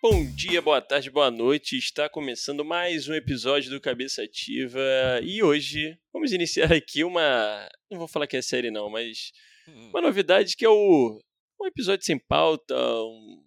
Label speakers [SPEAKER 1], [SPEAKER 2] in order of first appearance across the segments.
[SPEAKER 1] Bom dia, boa tarde, boa noite. Está começando mais um episódio do Cabeça Ativa e hoje vamos iniciar aqui uma, não vou falar que é série não, mas
[SPEAKER 2] Hum.
[SPEAKER 1] uma novidade que é o um episódio sem pauta, um,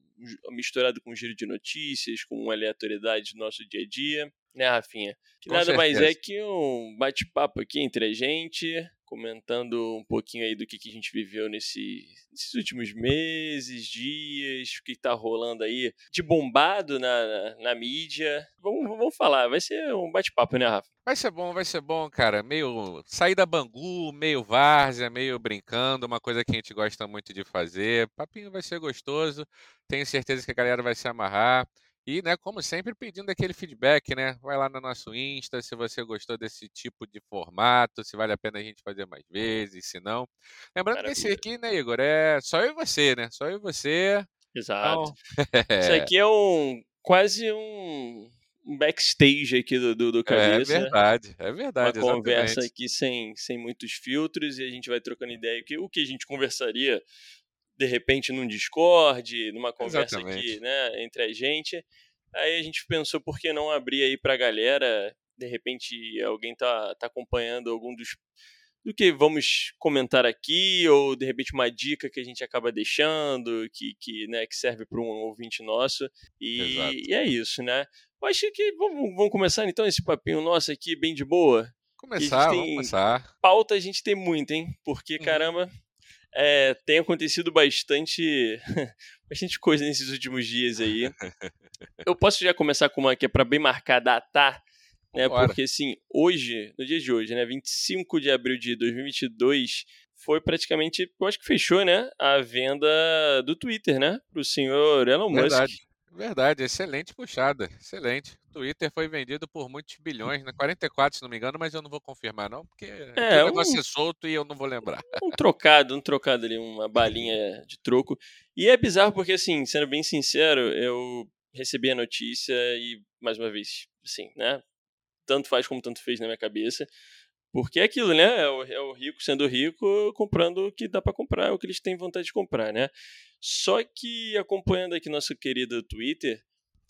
[SPEAKER 1] misturado com um giro de notícias, com uma aleatoriedade do nosso dia a dia, né, Rafinha? Que
[SPEAKER 2] Com
[SPEAKER 1] nada mais é
[SPEAKER 2] certeza.
[SPEAKER 1] que um bate-papo aqui entre a gente, comentando um pouquinho aí do que, que a gente viveu nesse, nesses últimos meses, dias, o que tá rolando aí de bombado na, na, na mídia. Vamos, vamos falar, vai ser um bate-papo, né, Rafa?
[SPEAKER 2] Vai ser bom, vai ser bom, cara. Meio sair da Bangu, meio várzea, meio brincando, uma coisa que a gente gosta muito de fazer. Papinho vai ser gostoso. Tenho certeza que a galera vai se amarrar. E, né, como sempre, pedindo aquele feedback, né? Vai lá no nosso Insta se você gostou desse tipo de formato, se vale a pena a gente fazer mais vezes, se não. Lembrando que esse
[SPEAKER 1] Maravilha.
[SPEAKER 2] aqui, né, Igor, é só eu e você, né? Só eu e você.
[SPEAKER 1] Exato.
[SPEAKER 2] Então,
[SPEAKER 1] Isso aqui é um quase um, backstage aqui do, do, do
[SPEAKER 2] é
[SPEAKER 1] cabeça.
[SPEAKER 2] verdade, é
[SPEAKER 1] Uma
[SPEAKER 2] verdade,
[SPEAKER 1] conversa
[SPEAKER 2] exatamente.
[SPEAKER 1] aqui sem, sem muitos filtros e a gente vai trocando ideia. Que, o que a gente conversaria de repente num Discord, numa conversa aqui,
[SPEAKER 2] Exatamente.
[SPEAKER 1] né, entre a gente. Aí a gente pensou por que não abrir aí pra galera, de repente alguém tá, tá acompanhando algum dos do que vamos comentar aqui ou de repente uma dica que a gente acaba deixando, que que, né, que serve para um ouvinte nosso. E, e é isso, né? Eu acho que vamos, vamos começar então esse papinho nosso aqui bem de boa.
[SPEAKER 2] Começar, vamos começar.
[SPEAKER 1] pauta, a gente tem muito, hein? Porque
[SPEAKER 2] Uhum.
[SPEAKER 1] caramba, é, tem acontecido bastante, bastante coisa nesses últimos dias aí. Eu posso já começar com uma que é para bem marcar datar, né?
[SPEAKER 2] Vambora.
[SPEAKER 1] Porque assim, hoje, no dia de hoje, né, 25 de abril de 2022, foi praticamente, eu acho que fechou, né, a venda do Twitter, né, pro senhor Elon Musk.
[SPEAKER 2] Verdade. Verdade, excelente puxada, excelente. Twitter foi vendido por muitos bilhões, né? 44, se não me engano, mas eu não vou confirmar não, porque
[SPEAKER 1] É,
[SPEAKER 2] o negócio
[SPEAKER 1] um-
[SPEAKER 2] é solto e eu não vou lembrar.
[SPEAKER 1] um trocado, um trocado ali, uma balinha de troco. E é bizarro porque, assim, sendo bem sincero, eu recebi a notícia e, mais uma vez, assim, né? Tanto faz como tanto fez na minha cabeça. Porque é aquilo, né? É o, é o rico sendo rico, comprando o que dá pra comprar, é o que eles têm vontade de comprar, né? Só que acompanhando aqui nosso querido Twitter,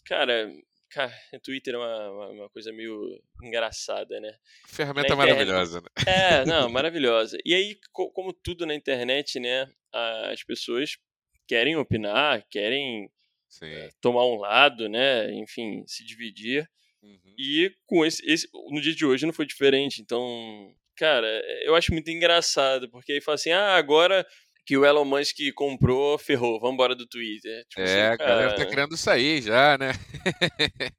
[SPEAKER 1] cara, cara, Twitter é uma, uma, uma coisa meio engraçada, né?
[SPEAKER 2] Ferramenta
[SPEAKER 1] internet-
[SPEAKER 2] maravilhosa, né?
[SPEAKER 1] É, não, maravilhosa. E aí, co- como tudo na internet, né, as pessoas querem opinar, querem
[SPEAKER 2] Sim.
[SPEAKER 1] tomar um lado, né, enfim, se dividir.
[SPEAKER 2] Uhum.
[SPEAKER 1] E com esse, esse no dia de hoje não foi diferente. Então, cara, eu acho muito engraçado, porque aí fala assim: "Ah, agora que o Elon Musk comprou, ferrou, vamos embora do Twitter". Tipo
[SPEAKER 2] É, a
[SPEAKER 1] assim,
[SPEAKER 2] galera tá querendo sair já, né?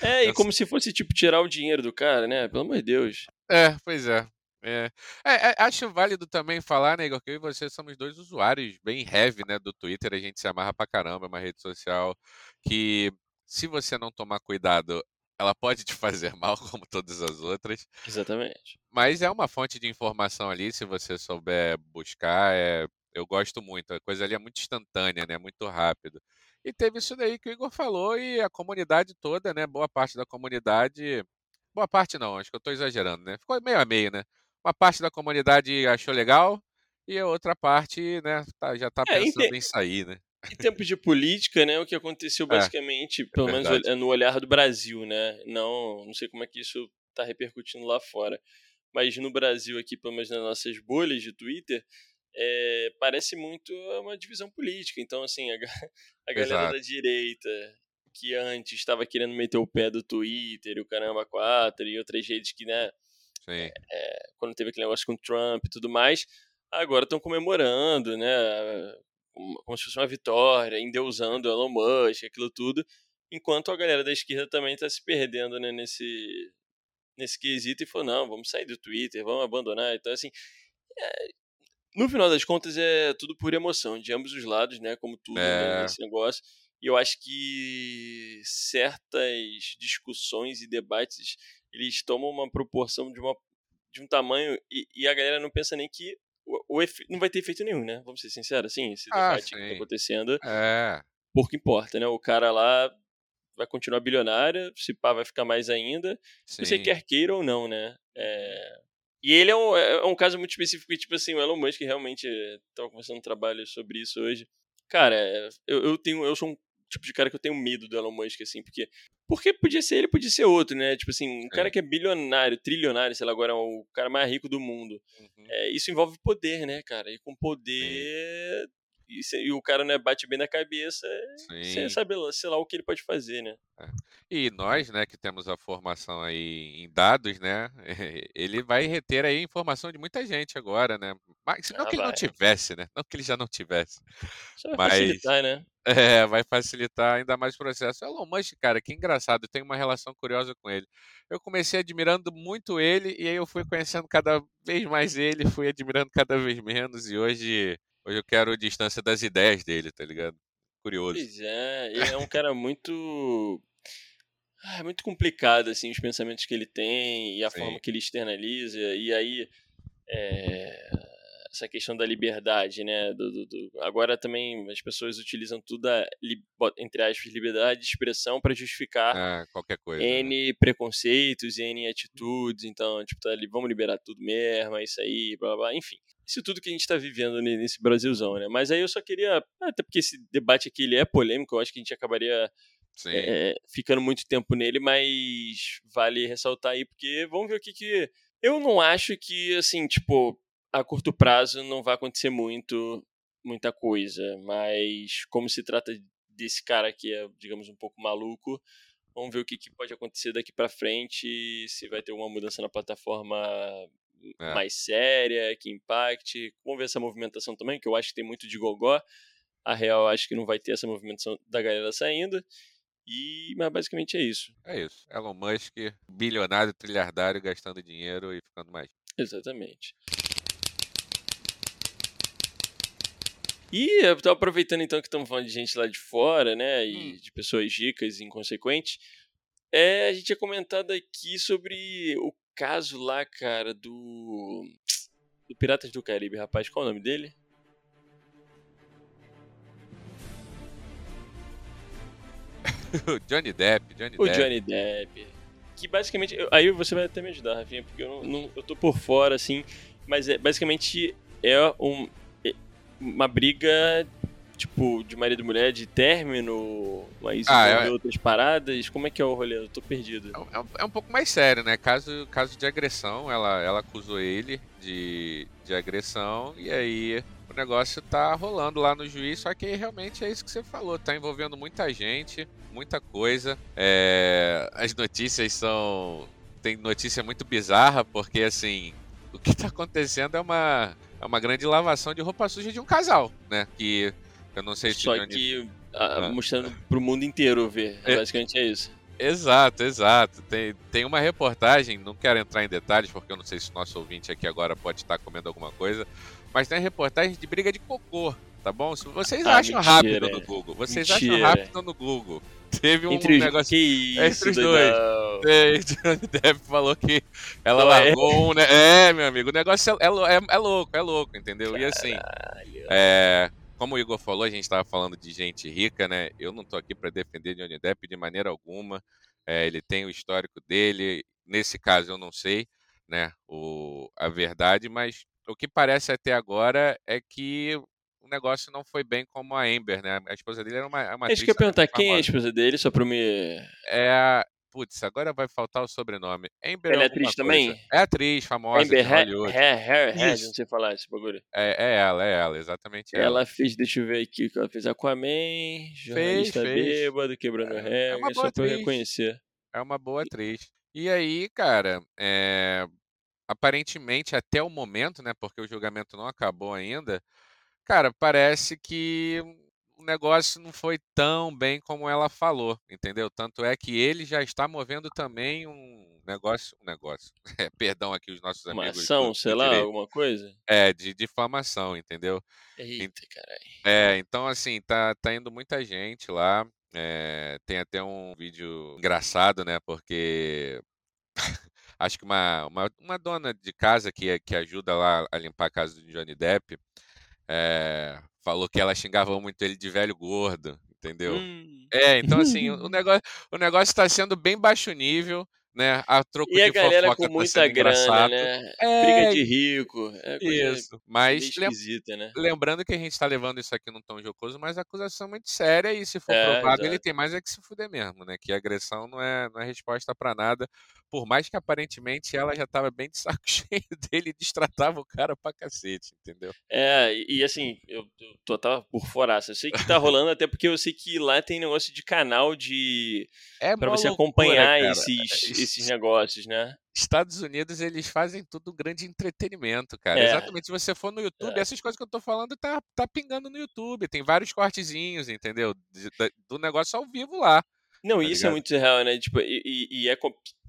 [SPEAKER 1] É, e como se fosse tipo tirar o dinheiro do cara, né? Pelo amor de Deus.
[SPEAKER 2] É, pois é. É. É, é, acho válido também falar, né, Igor, que eu e você somos dois usuários bem heavy, né, do Twitter. A gente se amarra pra caramba, é uma rede social que, se você não tomar cuidado, ela pode te fazer mal, como todas as outras.
[SPEAKER 1] Exatamente.
[SPEAKER 2] Mas é uma fonte de informação ali, se você souber buscar. É... Eu gosto muito. A coisa ali é muito instantânea, né? Muito rápido. E teve isso daí que o Igor falou, e a comunidade toda, né? Boa parte da comunidade. Boa parte não, acho que eu estou exagerando, né? Ficou meio a meio, né? Uma parte da comunidade achou legal e a outra parte, né, tá- já tá
[SPEAKER 1] É, ente-
[SPEAKER 2] pensando em sair, né?
[SPEAKER 1] Em tempos de política, né, o que aconteceu
[SPEAKER 2] É,
[SPEAKER 1] basicamente, pelo menos ol- no olhar do Brasil, né? Não, não sei como é que isso tá repercutindo lá fora. Mas no Brasil aqui, pelo menos nas nossas bolhas de Twitter, é, parece muito uma divisão política. Então, assim, a, a galera
[SPEAKER 2] Exato.
[SPEAKER 1] da direita, que antes estava querendo meter o pé do Twitter, o caramba 4 e outras redes que, né,
[SPEAKER 2] Sim.
[SPEAKER 1] quando teve aquele negócio com o Trump e tudo mais, agora estão comemorando, né? Como se fosse uma vitória, endeusando Elon Musk, aquilo tudo, enquanto a galera da esquerda também está se perdendo né, nesse, nesse quesito e falou: não, vamos sair do Twitter, vamos abandonar. Então, assim, é, no final das contas, é tudo por emoção, de ambos os lados, né? Como tudo né,
[SPEAKER 2] É.
[SPEAKER 1] nesse negócio. E eu acho que certas discussões e debates eles tomam uma proporção de, uma, de um tamanho e, e a galera não pensa nem que o, o efe- não vai ter efeito nenhum, né? Vamos ser sinceros, assim, esse
[SPEAKER 2] Ah,
[SPEAKER 1] debate que tá
[SPEAKER 2] sim.
[SPEAKER 1] acontecendo,
[SPEAKER 2] É.
[SPEAKER 1] pouco importa, né? O cara lá vai continuar bilionário, se pá vai ficar mais ainda, se você
[SPEAKER 2] Sim.
[SPEAKER 1] quer queira ou não, né? É, E ele é um, é um caso muito específico, que, tipo assim, o Elon Musk realmente estava começando um trabalho sobre isso hoje. Cara, eu, eu tenho, eu sou um tipo de cara que eu tenho medo do Elon Musk, assim, porque. Porque podia ser ele, podia ser outro, né? Tipo assim, um cara que é bilionário, trilionário, sei lá, agora é o cara mais rico do mundo. Uhum. É, isso envolve poder, né, cara? E com poder. E, e, o cara né, bate bem na cabeça, você sabe sei lá o que ele pode fazer, né?
[SPEAKER 2] É. E nós, né, que temos a formação aí em dados, né, ele vai reter aí informação de muita gente agora, né? Mas não ah, que ele não tivesse, né? Não que ele já não tivesse.
[SPEAKER 1] Isso vai Mas, facilitar, né?
[SPEAKER 2] É, vai facilitar ainda mais o processo. Elon Musk, cara, que engraçado, eu tenho uma relação curiosa com ele. Eu comecei admirando muito ele e aí eu fui conhecendo cada vez mais ele, fui admirando cada vez menos e hoje Hoje eu quero distância das ideias dele, tá ligado? Curioso.
[SPEAKER 1] Pois é, ele é um cara muito. Ah, muito complicado, assim, os pensamentos que ele tem e a Sim. forma que ele externaliza. E aí, é... essa questão da liberdade, né? Do, do, do... Agora também as pessoas utilizam tudo, a, entre aspas, liberdade de expressão para justificar
[SPEAKER 2] é, qualquer coisa.
[SPEAKER 1] N né? preconceitos N atitudes. Então, tipo, tá vamos liberar tudo mesmo, é isso aí, blá blá, enfim isso tudo que a gente está vivendo nesse Brasilzão, né? Mas aí eu só queria, até porque esse debate aqui ele é polêmico, eu acho que a gente acabaria é, ficando muito tempo nele, mas vale ressaltar aí, porque vamos ver o que que... Eu não acho que, assim, tipo, a curto prazo não vai acontecer muito, muita coisa, mas como se trata desse cara que é, digamos, um pouco maluco, vamos ver o que, que pode acontecer daqui para frente, se vai ter uma mudança na plataforma é. mais séria, que impacte. Vamos ver essa movimentação também, que eu acho que tem muito de gogó. A Real acho que não vai ter essa movimentação da galera saindo. E, mas basicamente é isso.
[SPEAKER 2] É isso. Elon Musk, bilionário, trilhardário, gastando dinheiro e ficando mais.
[SPEAKER 1] Exatamente. E eu tô aproveitando então que estamos falando de gente lá de fora, né, e hum. de pessoas ricas e inconsequentes, é, a gente tinha comentado aqui sobre o caso lá, cara, do. Do Piratas do Caribe, rapaz. Qual é o nome dele?
[SPEAKER 2] Johnny Depp, Johnny
[SPEAKER 1] o
[SPEAKER 2] Depp.
[SPEAKER 1] Johnny Depp. Que basicamente. Aí você vai até me ajudar, Rafinha, porque eu, não, não, eu tô por fora, assim. Mas é, basicamente é um, é uma briga tipo, de marido e mulher, de término, mas ah, é... outras paradas? Como é que é o rolê? Eu tô perdido.
[SPEAKER 2] É, um, é um pouco mais sério, né? Caso, caso de agressão, ela, ela acusou ele de, de agressão e aí o negócio tá rolando lá no juiz, só que realmente é isso que você falou, tá envolvendo muita gente, muita coisa. É, as notícias são. Tem notícia muito bizarra, porque assim, o que tá acontecendo é uma, é uma grande lavação de roupa suja de um casal, né? Que eu não sei se
[SPEAKER 1] Só que ah, mostrando pro mundo inteiro ver. É, basicamente é isso.
[SPEAKER 2] Exato, exato. Tem, tem uma reportagem, não quero entrar em detalhes, porque eu não sei se o nosso ouvinte aqui agora pode estar comendo alguma coisa, mas tem reportagem de briga de cocô, tá bom? Se vocês ah, acham mentira, rápido no Google, vocês mentira. acham rápido no Google. Teve um
[SPEAKER 1] entre
[SPEAKER 2] negócio.
[SPEAKER 1] Que isso,
[SPEAKER 2] entre os dois. É, Johnny Depp falou que ela largou é? um. Né? É, meu amigo, o negócio é, é, é louco, é louco, entendeu? Caralho. E assim. É como o Igor falou, a gente estava falando de gente rica, né? Eu não estou aqui para defender Johnny Depp de maneira alguma. É, ele tem o histórico dele. Nesse caso, eu não sei, né? O, a verdade, mas o que parece até agora é que o negócio não foi bem como a Amber, né? A esposa dele era uma, uma
[SPEAKER 1] Acho que eu perguntar quem é a esposa dele, só para me.
[SPEAKER 2] É a Putz, agora vai faltar o sobrenome. Amber
[SPEAKER 1] ela é atriz também?
[SPEAKER 2] É atriz, famosa.
[SPEAKER 1] Amber Heard, não sei falar esse bagulho.
[SPEAKER 2] É, é ela, é ela, exatamente ela.
[SPEAKER 1] Ela fez, deixa eu ver aqui, ela fez Aquaman, jornalista fez, fez. bêbado, quebrando é, regra, é só pra eu reconhecer.
[SPEAKER 2] É uma boa atriz. E aí, cara, é... aparentemente até o momento, né, porque o julgamento não acabou ainda, cara, parece que o negócio não foi tão bem como ela falou, entendeu? Tanto é que ele já está movendo também um negócio, um negócio. É, perdão aqui os nossos
[SPEAKER 1] uma
[SPEAKER 2] amigos.
[SPEAKER 1] Ação, do, sei lá, alguma coisa?
[SPEAKER 2] É, de difamação, entendeu?
[SPEAKER 1] Eita, caralho.
[SPEAKER 2] É, então assim, tá, tá indo muita gente lá. É, tem até um vídeo engraçado, né? Porque acho que uma, uma, uma, dona de casa que, que ajuda lá a limpar a casa do Johnny Depp é, falou que ela xingava muito ele de velho gordo, entendeu? Hum. É, então assim, o negócio o negócio está sendo bem baixo nível, né? A troco
[SPEAKER 1] E a
[SPEAKER 2] de
[SPEAKER 1] galera
[SPEAKER 2] fofoca
[SPEAKER 1] com
[SPEAKER 2] tá
[SPEAKER 1] muita
[SPEAKER 2] sendo
[SPEAKER 1] grana,
[SPEAKER 2] engraçado.
[SPEAKER 1] né?
[SPEAKER 2] É,
[SPEAKER 1] Briga de rico. É coisa
[SPEAKER 2] isso. Mas lem
[SPEAKER 1] né?
[SPEAKER 2] lembrando que a gente tá levando isso aqui num tom jocoso, mas a acusação é muito séria e se for
[SPEAKER 1] É,
[SPEAKER 2] provado, ele tem mais é que se fuder mesmo, né? Que agressão não é, não é resposta pra nada. Por mais que aparentemente ela já tava bem de saco cheio dele e destratava o cara pra cacete, entendeu?
[SPEAKER 1] É, e, assim, eu tô tava por fora. Eu sei que tá rolando, até porque eu sei que lá tem negócio de canal de.
[SPEAKER 2] É
[SPEAKER 1] pra
[SPEAKER 2] mó
[SPEAKER 1] você
[SPEAKER 2] loucura,
[SPEAKER 1] acompanhar
[SPEAKER 2] cara.
[SPEAKER 1] esses,
[SPEAKER 2] Es-
[SPEAKER 1] esses negócios, né?
[SPEAKER 2] Estados Unidos, eles fazem tudo grande entretenimento, cara.
[SPEAKER 1] É.
[SPEAKER 2] Exatamente. Se você for no YouTube,
[SPEAKER 1] É.
[SPEAKER 2] essas coisas que eu tô falando tá, tá pingando no YouTube. Tem vários cortezinhos, entendeu? Do negócio ao vivo lá.
[SPEAKER 1] Não,
[SPEAKER 2] Tá
[SPEAKER 1] isso é
[SPEAKER 2] ligado?
[SPEAKER 1] muito real, né? Tipo, e, e- é.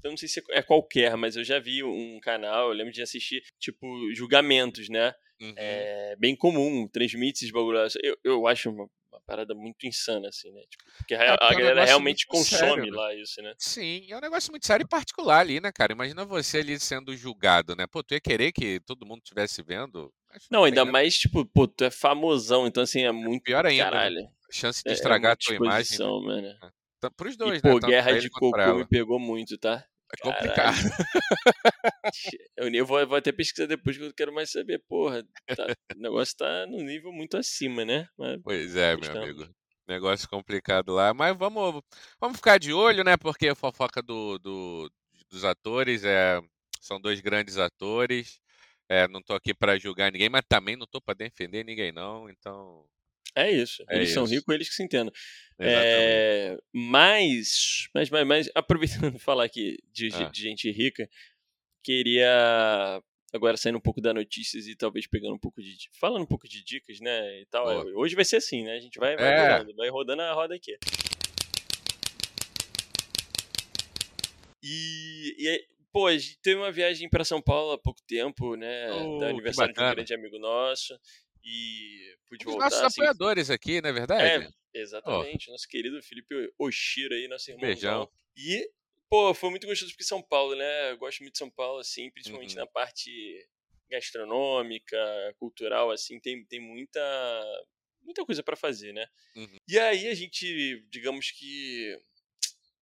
[SPEAKER 1] Eu não sei se é qualquer, mas eu já vi um canal, eu lembro de assistir, tipo, julgamentos, né?
[SPEAKER 2] Uhum.
[SPEAKER 1] É bem comum, transmite esses bagulho. Eu, eu acho uma, uma parada muito insana, assim, né? Tipo, porque a,
[SPEAKER 2] É,
[SPEAKER 1] a
[SPEAKER 2] porque é um
[SPEAKER 1] galera realmente consome
[SPEAKER 2] sério, né?
[SPEAKER 1] lá isso, né?
[SPEAKER 2] Sim, é um negócio muito sério e particular ali, né, cara? Imagina você ali sendo julgado, né? Pô, tu ia querer que todo mundo estivesse vendo? Acho
[SPEAKER 1] Não, ainda
[SPEAKER 2] né?
[SPEAKER 1] mais, tipo, pô, tu é famosão, então assim, é muito.
[SPEAKER 2] Pior ainda, né?
[SPEAKER 1] Caralho.
[SPEAKER 2] Chance de
[SPEAKER 1] É, é
[SPEAKER 2] estragar a tua imagem.
[SPEAKER 1] mano.
[SPEAKER 2] Tá- Pros
[SPEAKER 1] E,
[SPEAKER 2] dois,
[SPEAKER 1] pô,
[SPEAKER 2] né? Tanto
[SPEAKER 1] guerra de cocô me pegou muito, tá?
[SPEAKER 2] É complicado.
[SPEAKER 1] Eu, eu vou, vou até pesquisar depois que eu quero mais saber, porra. tá- o negócio tá no nível muito acima, né? Mas
[SPEAKER 2] Pois é, meu amigo. Negócio complicado lá. Mas vamos, vamos ficar de olho, né? Porque a fofoca do, do- dos atores é, são dois grandes atores. É, não tô aqui pra julgar ninguém, mas também não tô pra defender ninguém, não. Então,
[SPEAKER 1] É isso.
[SPEAKER 2] É
[SPEAKER 1] Eles são
[SPEAKER 2] isso.
[SPEAKER 1] ricos, eles que se entendam. É, mas, mas, mas, mas, aproveitando falar aqui de,
[SPEAKER 2] Ah.
[SPEAKER 1] de gente rica, queria agora saindo um pouco da notícias e talvez pegando um pouco de. falando um pouco de dicas, né? E tal.
[SPEAKER 2] Boa.
[SPEAKER 1] Hoje vai ser assim, né? A gente vai, vai
[SPEAKER 2] É.
[SPEAKER 1] rodando, vai rodando a roda aqui. E, e aí, pô, a gente teve uma viagem para São Paulo há pouco tempo, né?
[SPEAKER 2] Oh,
[SPEAKER 1] da aniversário de um grande amigo nosso. E pude
[SPEAKER 2] Um
[SPEAKER 1] voltar.
[SPEAKER 2] nossos
[SPEAKER 1] assim,
[SPEAKER 2] apoiadores aqui, não é verdade?
[SPEAKER 1] é, exatamente. Nosso querido Felipe Oshiro aí, nosso irmãozão.
[SPEAKER 2] Beijão.
[SPEAKER 1] E, pô, foi muito gostoso porque São Paulo, né? Eu gosto muito de São Paulo, assim, principalmente
[SPEAKER 2] Uhum.
[SPEAKER 1] na parte gastronômica, cultural, assim, tem, tem muita, muita coisa pra fazer, né?
[SPEAKER 2] Uhum.
[SPEAKER 1] E aí a gente, digamos que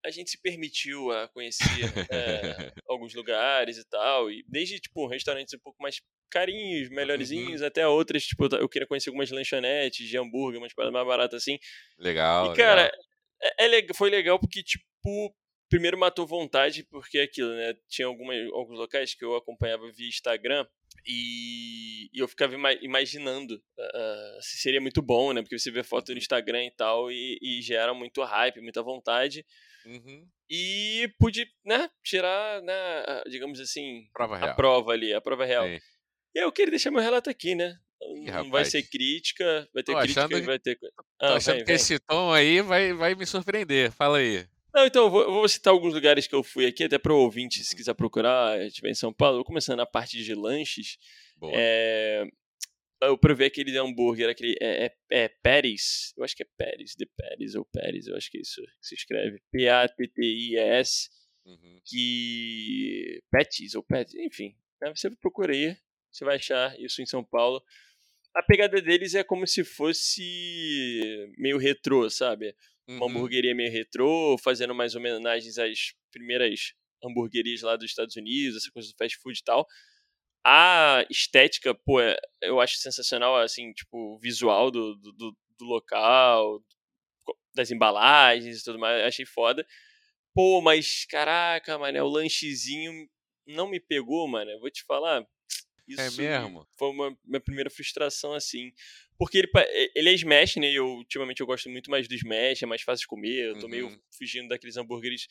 [SPEAKER 1] a gente se permitiu a conhecer é, alguns lugares e tal, e desde, tipo, restaurantes um pouco mais carinhos, melhorzinhos, até outras, tipo, eu queria conhecer algumas lanchonetes de hambúrguer, umas paradas mais baratas assim,
[SPEAKER 2] Legal,
[SPEAKER 1] e, cara,
[SPEAKER 2] legal.
[SPEAKER 1] é, é foi legal porque, tipo, primeiro matou vontade, porque é aquilo, né? Tinha alguma, alguns locais que eu acompanhava via Instagram e, e eu ficava ima- imaginando ah, se seria muito bom, né? Porque você vê foto no Instagram e tal e, e gera muito hype, muita vontade.
[SPEAKER 2] Uhum.
[SPEAKER 1] E pude, né, tirar, né, digamos assim,
[SPEAKER 2] Prova
[SPEAKER 1] a prova ali, a prova real.
[SPEAKER 2] Sim.
[SPEAKER 1] E eu queria deixar meu relato aqui, né?
[SPEAKER 2] Ih,
[SPEAKER 1] Não vai ser crítica, vai ter
[SPEAKER 2] Tô
[SPEAKER 1] crítica
[SPEAKER 2] achando
[SPEAKER 1] e vai ter. co-
[SPEAKER 2] Tô
[SPEAKER 1] Ah,
[SPEAKER 2] achando
[SPEAKER 1] vem,
[SPEAKER 2] que
[SPEAKER 1] vem.
[SPEAKER 2] esse tom aí vai, vai me surpreender. Fala aí.
[SPEAKER 1] Não, então, eu vou, vou citar alguns lugares que eu fui aqui, até para o ouvinte,
[SPEAKER 2] Uhum.
[SPEAKER 1] se quiser procurar, estiver em São Paulo. Começando na parte de lanches, é, eu provei aquele hambúrguer, aquele, é, é, é Paris, eu acho que é Paris, de Paris ou Paris, eu acho que é isso que se escreve, P-A-T-T-I-S,
[SPEAKER 2] Uhum.
[SPEAKER 1] que... Petis ou Petis, enfim, né, você procura aí, você vai achar isso em São Paulo. A pegada deles é como se fosse meio retrô, sabe? uma
[SPEAKER 2] Uhum.
[SPEAKER 1] hamburgueria meio retrô, fazendo mais homenagens às primeiras hamburguerias lá dos Estados Unidos, essa coisa do fast food e tal. A estética, pô, é- eu acho sensacional, assim, tipo, o visual do, do, do- local, das embalagens e tudo mais, achei foda. Pô, mas caraca, mano, o lanchezinho não me pegou, mano, eu vou te falar. Isso
[SPEAKER 2] mesmo?
[SPEAKER 1] Foi uma minha primeira frustração, assim. Porque ele, ele é smash, né? E eu, ultimamente eu gosto muito mais do smash, é mais fácil de comer. Eu tô meio
[SPEAKER 2] Uhum.
[SPEAKER 1] fugindo daqueles hambúrgueres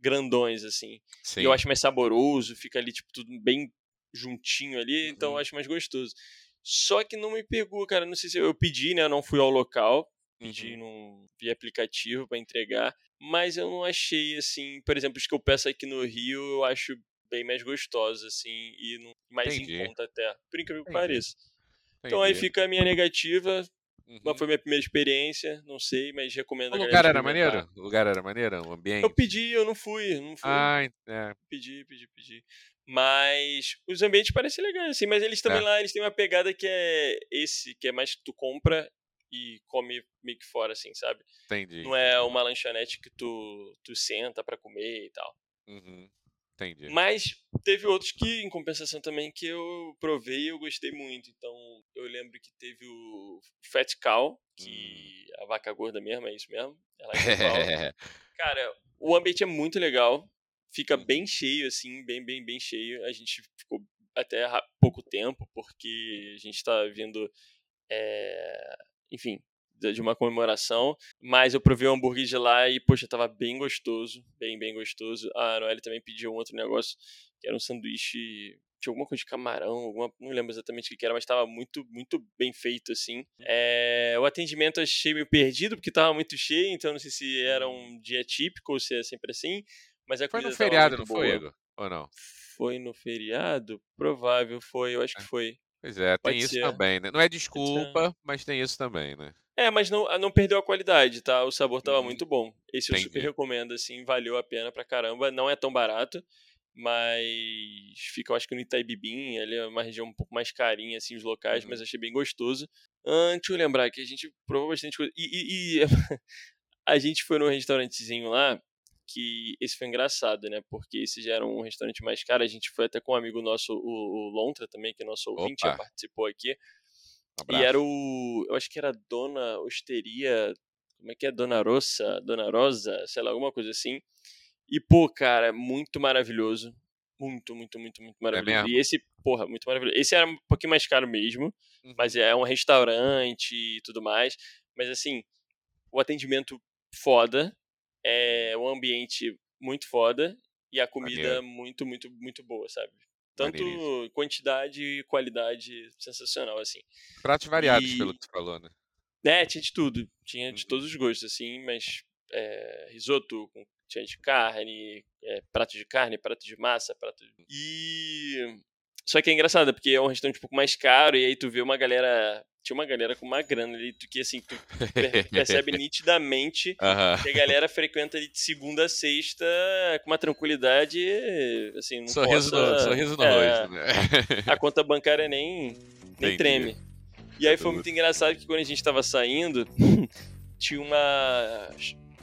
[SPEAKER 1] grandões, assim.
[SPEAKER 2] Sim.
[SPEAKER 1] E eu acho mais saboroso, fica ali, tipo, tudo bem juntinho ali, então eu
[SPEAKER 2] Uhum.
[SPEAKER 1] acho mais gostoso. Só que não me pegou, cara. Não sei se eu, eu pedi, né? Eu não fui ao local, pedi
[SPEAKER 2] Uhum.
[SPEAKER 1] num, via aplicativo pra entregar, mas eu não achei, assim, por exemplo, os que eu peço aqui no Rio, eu acho bem mais gostosos, assim, e não- mais
[SPEAKER 2] Entendi.
[SPEAKER 1] em conta até. Por incrível que pareça. Então aí fica a minha negativa.
[SPEAKER 2] Uhum.
[SPEAKER 1] Mas foi minha primeira experiência, não sei, mas recomendo
[SPEAKER 2] O lugar era maneiro? O lugar era maneiro? O ambiente?
[SPEAKER 1] Eu pedi, eu não fui, não fui.
[SPEAKER 2] Ah, é.
[SPEAKER 1] Pedi, pedi, pedi. Mas os ambientes parecem legais, assim, mas eles também
[SPEAKER 2] É.
[SPEAKER 1] lá, eles têm uma pegada que é esse, que é mais que tu compra e come meio que fora, assim, sabe?
[SPEAKER 2] Entendi.
[SPEAKER 1] Não é uma lanchonete que tu, tu senta pra comer e tal.
[SPEAKER 2] Uhum. Entendi.
[SPEAKER 1] Mas teve outros que, em compensação também, que eu provei e eu gostei muito. Então, eu lembro que teve o Fat Cow, que
[SPEAKER 2] Hum.
[SPEAKER 1] a vaca gorda mesmo, é isso mesmo. Ela é igual. Cara, o ambiente é muito legal. Fica bem cheio, assim, bem, bem, bem cheio. A gente ficou até pouco tempo, porque a gente tá vindo, é, enfim, de uma comemoração. Mas eu provei o hambúrguer de lá e, poxa, tava bem gostoso. Bem, bem gostoso. A Noelle também pediu um outro negócio, que era um sanduíche. Tinha alguma coisa de camarão, alguma, não lembro exatamente o que era, mas estava muito, muito bem feito, assim. É, o atendimento achei meio perdido, porque estava muito cheio, então não sei se era um dia típico ou se é sempre assim. Mas a
[SPEAKER 2] Foi no feriado, não foi,
[SPEAKER 1] boa.
[SPEAKER 2] Igor? Ou não?
[SPEAKER 1] Foi no feriado? Provável, foi, eu acho que
[SPEAKER 2] É.
[SPEAKER 1] foi.
[SPEAKER 2] Pois é, tem
[SPEAKER 1] Pode
[SPEAKER 2] isso
[SPEAKER 1] ser.
[SPEAKER 2] também, né? Não é desculpa, mas tem isso também, né?
[SPEAKER 1] É, mas não, não perdeu a qualidade, tá? O sabor tava
[SPEAKER 2] Uhum.
[SPEAKER 1] muito bom. Esse eu super recomendo, assim, valeu a pena pra caramba. Não é tão barato, mas fica, eu acho que no Itaibibim, ali é uma região um pouco mais carinha, assim, os locais,
[SPEAKER 2] Uhum.
[SPEAKER 1] mas achei bem gostoso. Ah, deixa eu lembrar que a gente provou bastante coisa. E, e- e a gente foi num restaurantezinho lá, que esse foi engraçado, né? Porque esse já era um restaurante mais caro. A gente foi até com um amigo nosso, o, o Lontra também, que é nosso ouvinte, já participou aqui.
[SPEAKER 2] Um
[SPEAKER 1] E era o. Eu acho que era Dona Osteria. Como é que é? Dona Rosa? Dona Rosa? Sei lá, alguma coisa assim. E, pô, cara, muito maravilhoso. Muito, muito, muito, muito maravilhoso.
[SPEAKER 2] mesmo?
[SPEAKER 1] e esse, porra, muito maravilhoso. Esse era um pouquinho mais caro mesmo,
[SPEAKER 2] Uhum.
[SPEAKER 1] mas é um restaurante e tudo mais. Mas, assim, o atendimento foda, é um ambiente muito foda e a comida
[SPEAKER 2] Maneiro.
[SPEAKER 1] muito, muito, muito boa, sabe? Tanto
[SPEAKER 2] Maneiríssimo.
[SPEAKER 1] quantidade e qualidade sensacional, assim.
[SPEAKER 2] Pratos variados,
[SPEAKER 1] E-
[SPEAKER 2] pelo que tu falou, né?
[SPEAKER 1] É, tinha de tudo. Tinha de
[SPEAKER 2] Uhum.
[SPEAKER 1] todos os gostos, assim, mas é, risoto, tinha de carne, é, prato de carne, prato de massa, prato de... E... Só que é engraçado, porque é um restaurante um pouco mais caro, e aí tu vê uma galera... Tinha uma galera com uma grana ali, que assim, tu per- percebe nitidamente
[SPEAKER 2] Aham.
[SPEAKER 1] que a galera frequenta ali de segunda a sexta com uma tranquilidade, assim, não
[SPEAKER 2] Sorriso,
[SPEAKER 1] possa...
[SPEAKER 2] no, sorriso
[SPEAKER 1] é,
[SPEAKER 2] rosto, né?
[SPEAKER 1] a conta bancária nem, nem
[SPEAKER 2] Entendi.
[SPEAKER 1] treme. E aí foi muito engraçado que quando a gente tava saindo, tinha uma.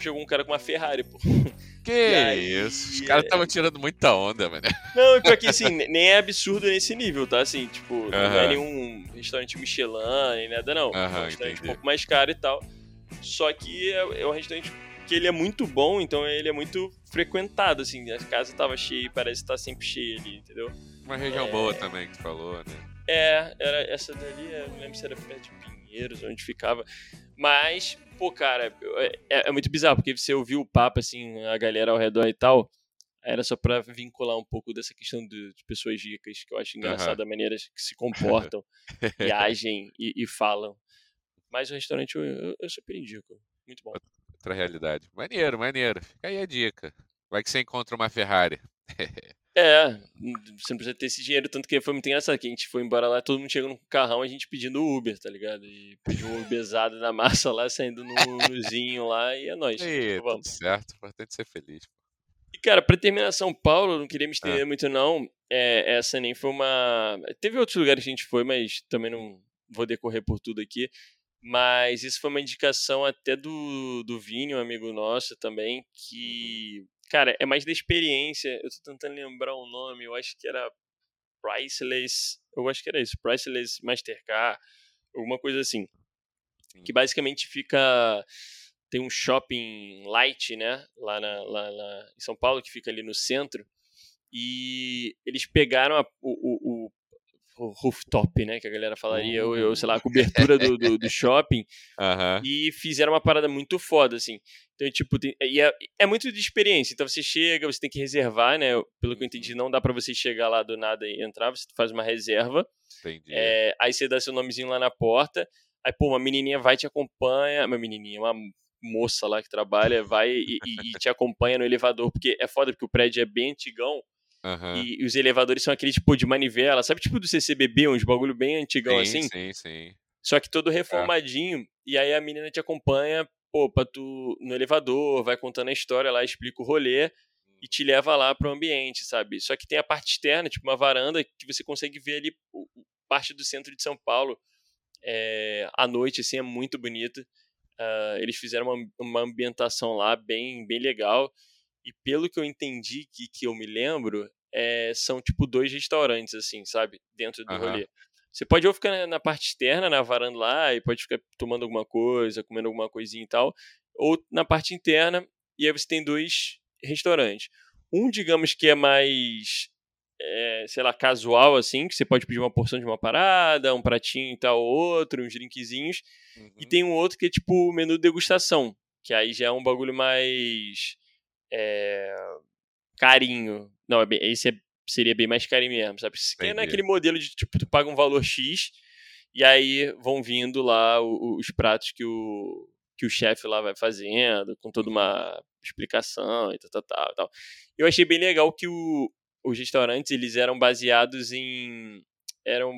[SPEAKER 1] Chegou um cara com uma Ferrari, pô.
[SPEAKER 2] Que
[SPEAKER 1] E aí,
[SPEAKER 2] isso? Os caras
[SPEAKER 1] é-
[SPEAKER 2] estavam tirando muita onda, mano.
[SPEAKER 1] Não, e pior que assim, ne- nem é absurdo nesse nível, tá? Assim, tipo, não é nenhum restaurante Michelin, nem nada, não. é um restaurante
[SPEAKER 2] entendi.
[SPEAKER 1] um pouco mais caro e tal. Só que é, é um restaurante que ele é muito bom, então ele é muito frequentado, assim. A casa tava cheia, parece estar sempre cheia ali, entendeu?
[SPEAKER 2] Uma região
[SPEAKER 1] É.
[SPEAKER 2] boa também que tu falou, né?
[SPEAKER 1] É, era essa dali, eu não lembro se era perto de Pinheiros, onde ficava. Mas, pô, cara, é, é muito bizarro, porque você ouviu o papo, assim, a galera ao redor e tal. Era só pra vincular um pouco dessa questão de, de pessoas ricas, que eu acho engraçada a maneira que se comportam, e agem e, e falam. Mas o restaurante eu, eu, eu super indico. Muito bom.
[SPEAKER 2] Outra realidade. Maneiro, maneiro. Fica aí a dica. Vai que você encontra uma Ferrari.
[SPEAKER 1] É, você não precisa ter esse dinheiro, tanto que foi muito engraçado, que a gente foi embora lá, todo mundo chegou no carrão, a gente pedindo Uber, tá ligado? E pediu um Uberzado na massa lá, saindo no nozinho lá, e é nóis.
[SPEAKER 2] Aí,
[SPEAKER 1] tipo,
[SPEAKER 2] tudo
[SPEAKER 1] vamos.
[SPEAKER 2] certo. Importante ser feliz.
[SPEAKER 1] E, cara, pra terminar São Paulo, não queria me
[SPEAKER 2] Ah.
[SPEAKER 1] estender muito, não. É, essa nem foi uma. Teve outros lugares que a gente foi, mas também não vou decorrer por tudo aqui. Mas isso foi uma indicação até do, do Vini, um amigo nosso também, que, cara, é mais da experiência. Eu tô tentando lembrar o nome, eu acho que era Priceless. Eu acho que era isso, Priceless Mastercard, alguma coisa assim. Que basicamente fica tem um shopping light, né, lá, na, lá, lá em São Paulo, que fica ali no centro, e eles pegaram a, o, o, o- rooftop, né, que a galera falaria, ou, ou, sei lá, a cobertura do, do, do shopping,
[SPEAKER 2] Aham.
[SPEAKER 1] e fizeram uma parada muito foda, assim. Então, tipo, tem- e é, é muito de experiência. Então, você chega, você tem que reservar, né, pelo que eu entendi, não dá pra você chegar lá do nada e entrar, você faz uma reserva,
[SPEAKER 2] Entendi.
[SPEAKER 1] é, aí você dá seu nomezinho lá na porta. Aí, pô, uma menininha vai e te acompanha. Uma menininha, uma moça lá que trabalha, vai e, e- e te acompanha no elevador. Porque é foda, porque o prédio é bem antigão.
[SPEAKER 2] Aham.
[SPEAKER 1] E, e os elevadores são aqueles, tipo, de manivela. Sabe, tipo do CCBB, uns bagulho bem antigão
[SPEAKER 2] sim,
[SPEAKER 1] assim?
[SPEAKER 2] sim, sim.
[SPEAKER 1] Só que todo reformadinho. E aí a menina te acompanha, pra tu no elevador, vai contando a história lá, explica o rolê e te leva lá pro ambiente, sabe? Só que tem a parte externa, tipo uma varanda, que você consegue ver ali parte do centro de São Paulo. É, à noite, assim, é muito bonito. Ah, eles fizeram uma, uma ambientação lá bem, bem legal. E pelo que eu entendi, que, que eu me lembro, é, são tipo dois restaurantes, assim, sabe? Dentro do uhum. rolê. Você pode ou ficar na parte externa, na varanda lá, e pode ficar tomando alguma coisa, comendo alguma coisinha e tal, ou na parte interna, e aí você tem dois restaurantes. Um, digamos que é mais, é, sei lá, casual, assim, que você pode pedir uma porção de uma parada, um pratinho e tal, outro, uns drinkzinhos. Uhum. E tem um outro que é tipo menu degustação, que aí já é um bagulho mais. É, carinho. Não, é esse é, seria bem mais carinho mesmo, sabe? Que é naquele modelo de tipo, tu paga um valor X e aí vão vindo lá os, os pratos que o, que o chefe lá vai fazendo, com toda uma explicação e tal, tal, tal, tal. Eu achei bem legal que o, os restaurantes, eles eram baseados em... eram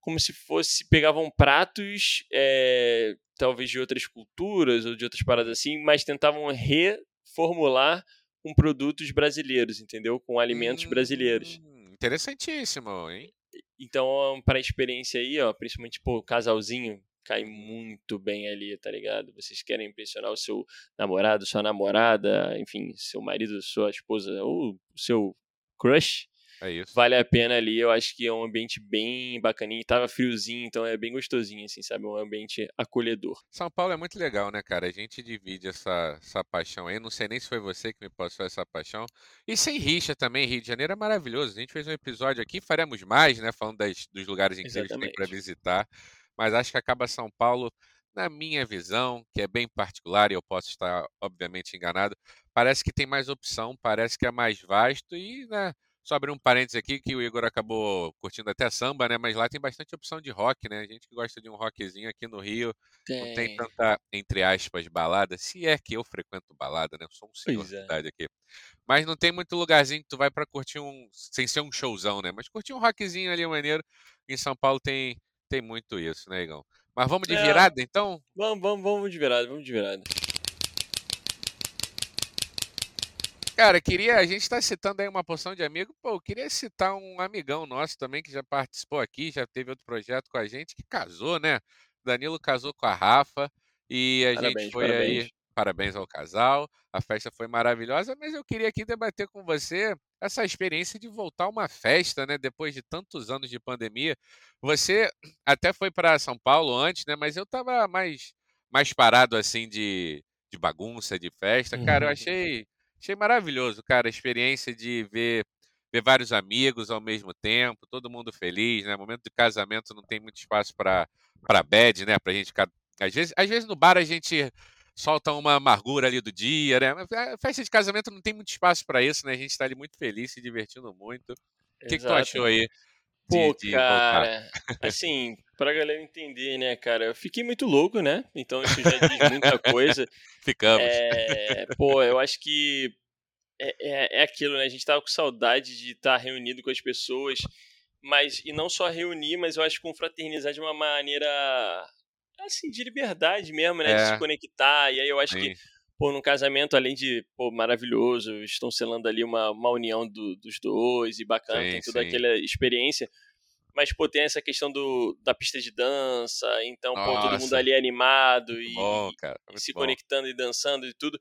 [SPEAKER 1] como se fosse... pegavam pratos, é, talvez de outras culturas ou de outras paradas assim, mas tentavam reformular com produtos brasileiros, entendeu? Com alimentos hum, brasileiros.
[SPEAKER 2] Interessantíssimo, hein?
[SPEAKER 1] Então, para a experiência aí, ó, principalmente, pô, casalzinho, cai muito bem ali, tá ligado? Vocês querem impressionar o seu namorado, sua namorada, enfim, seu marido, sua esposa ou o seu crush.
[SPEAKER 2] É isso.
[SPEAKER 1] Vale a pena ali, eu acho que é um ambiente bem bacaninho. Tava friozinho, então é bem gostosinho, assim, sabe? Um ambiente acolhedor.
[SPEAKER 2] São Paulo é muito legal, né, cara? A gente divide essa, essa paixão aí. Não sei nem se foi você que me passou essa paixão. E sem rixa também, Rio de Janeiro é maravilhoso. A gente fez um episódio aqui, faremos mais, né? Falando das, dos lugares incríveis que tem para visitar mas acho que acaba São Paulo, na minha visão, que é bem particular e eu posso estar obviamente enganado, parece que tem mais opção, parece que é mais vasto e, né, só abrir um parênteses aqui que o Igor acabou curtindo até samba, né? Mas lá tem bastante opção de rock, né? A gente que gosta de um rockzinho aqui no Rio, tem. não tem tanta, entre aspas, balada. Se é que eu frequento balada, né? Eu sou um senhor de é. aqui. Mas não tem muito lugarzinho que tu vai para curtir um, sem ser um showzão, né? Mas curtir um rockzinho ali maneiro. Em São Paulo tem tem muito isso, né, Igão? Mas vamos de é, virada, então?
[SPEAKER 1] Vamos, vamos, vamos de virada, vamos de virada.
[SPEAKER 2] Cara, queria. A gente está citando aí uma porção de amigos. Pô, eu queria citar um amigão nosso também que já participou aqui, já teve outro projeto com a gente, que casou, né? Danilo casou com a Rafa e a parabéns, gente foi parabéns. aí. Parabéns ao casal. A festa foi maravilhosa, mas eu queria aqui debater com você essa experiência de voltar a uma festa, né? Depois de tantos anos de pandemia. Você até foi para São Paulo antes, né? Mas eu estava mais, mais parado assim de, de bagunça, de festa. Cara, eu uhum. achei, achei maravilhoso, cara, a experiência de ver ver vários amigos ao mesmo tempo, todo mundo feliz, né? Momento de casamento não tem muito espaço para para bad, né? Pra gente ficar às vezes, às vezes no bar a gente solta uma amargura ali do dia, né? A festa de casamento não tem muito espaço para isso, né? A gente está ali muito feliz, se divertindo muito. O que, que tu achou aí?
[SPEAKER 1] Pô, de, de cara, assim, pra galera entender, né, cara, eu fiquei muito louco, né? Então isso já diz muita coisa.
[SPEAKER 2] Ficamos.
[SPEAKER 1] É, pô, eu acho que é, é, é, aquilo, né? A gente tava com saudade de estar tá reunido com as pessoas, mas, e não só reunir, mas eu acho confraternizar de uma maneira assim, de liberdade mesmo, né? É. De se conectar. E aí eu acho Sim. que, pô, num casamento, além de, pô, maravilhoso, estão selando ali uma, uma união do, dos dois e bacana, sim, tem toda sim. aquela experiência. Mas, pô, tem essa questão do, da pista de dança, então, Nossa. pô, todo mundo ali animado e,
[SPEAKER 2] bom,
[SPEAKER 1] e se bom. conectando e dançando e tudo.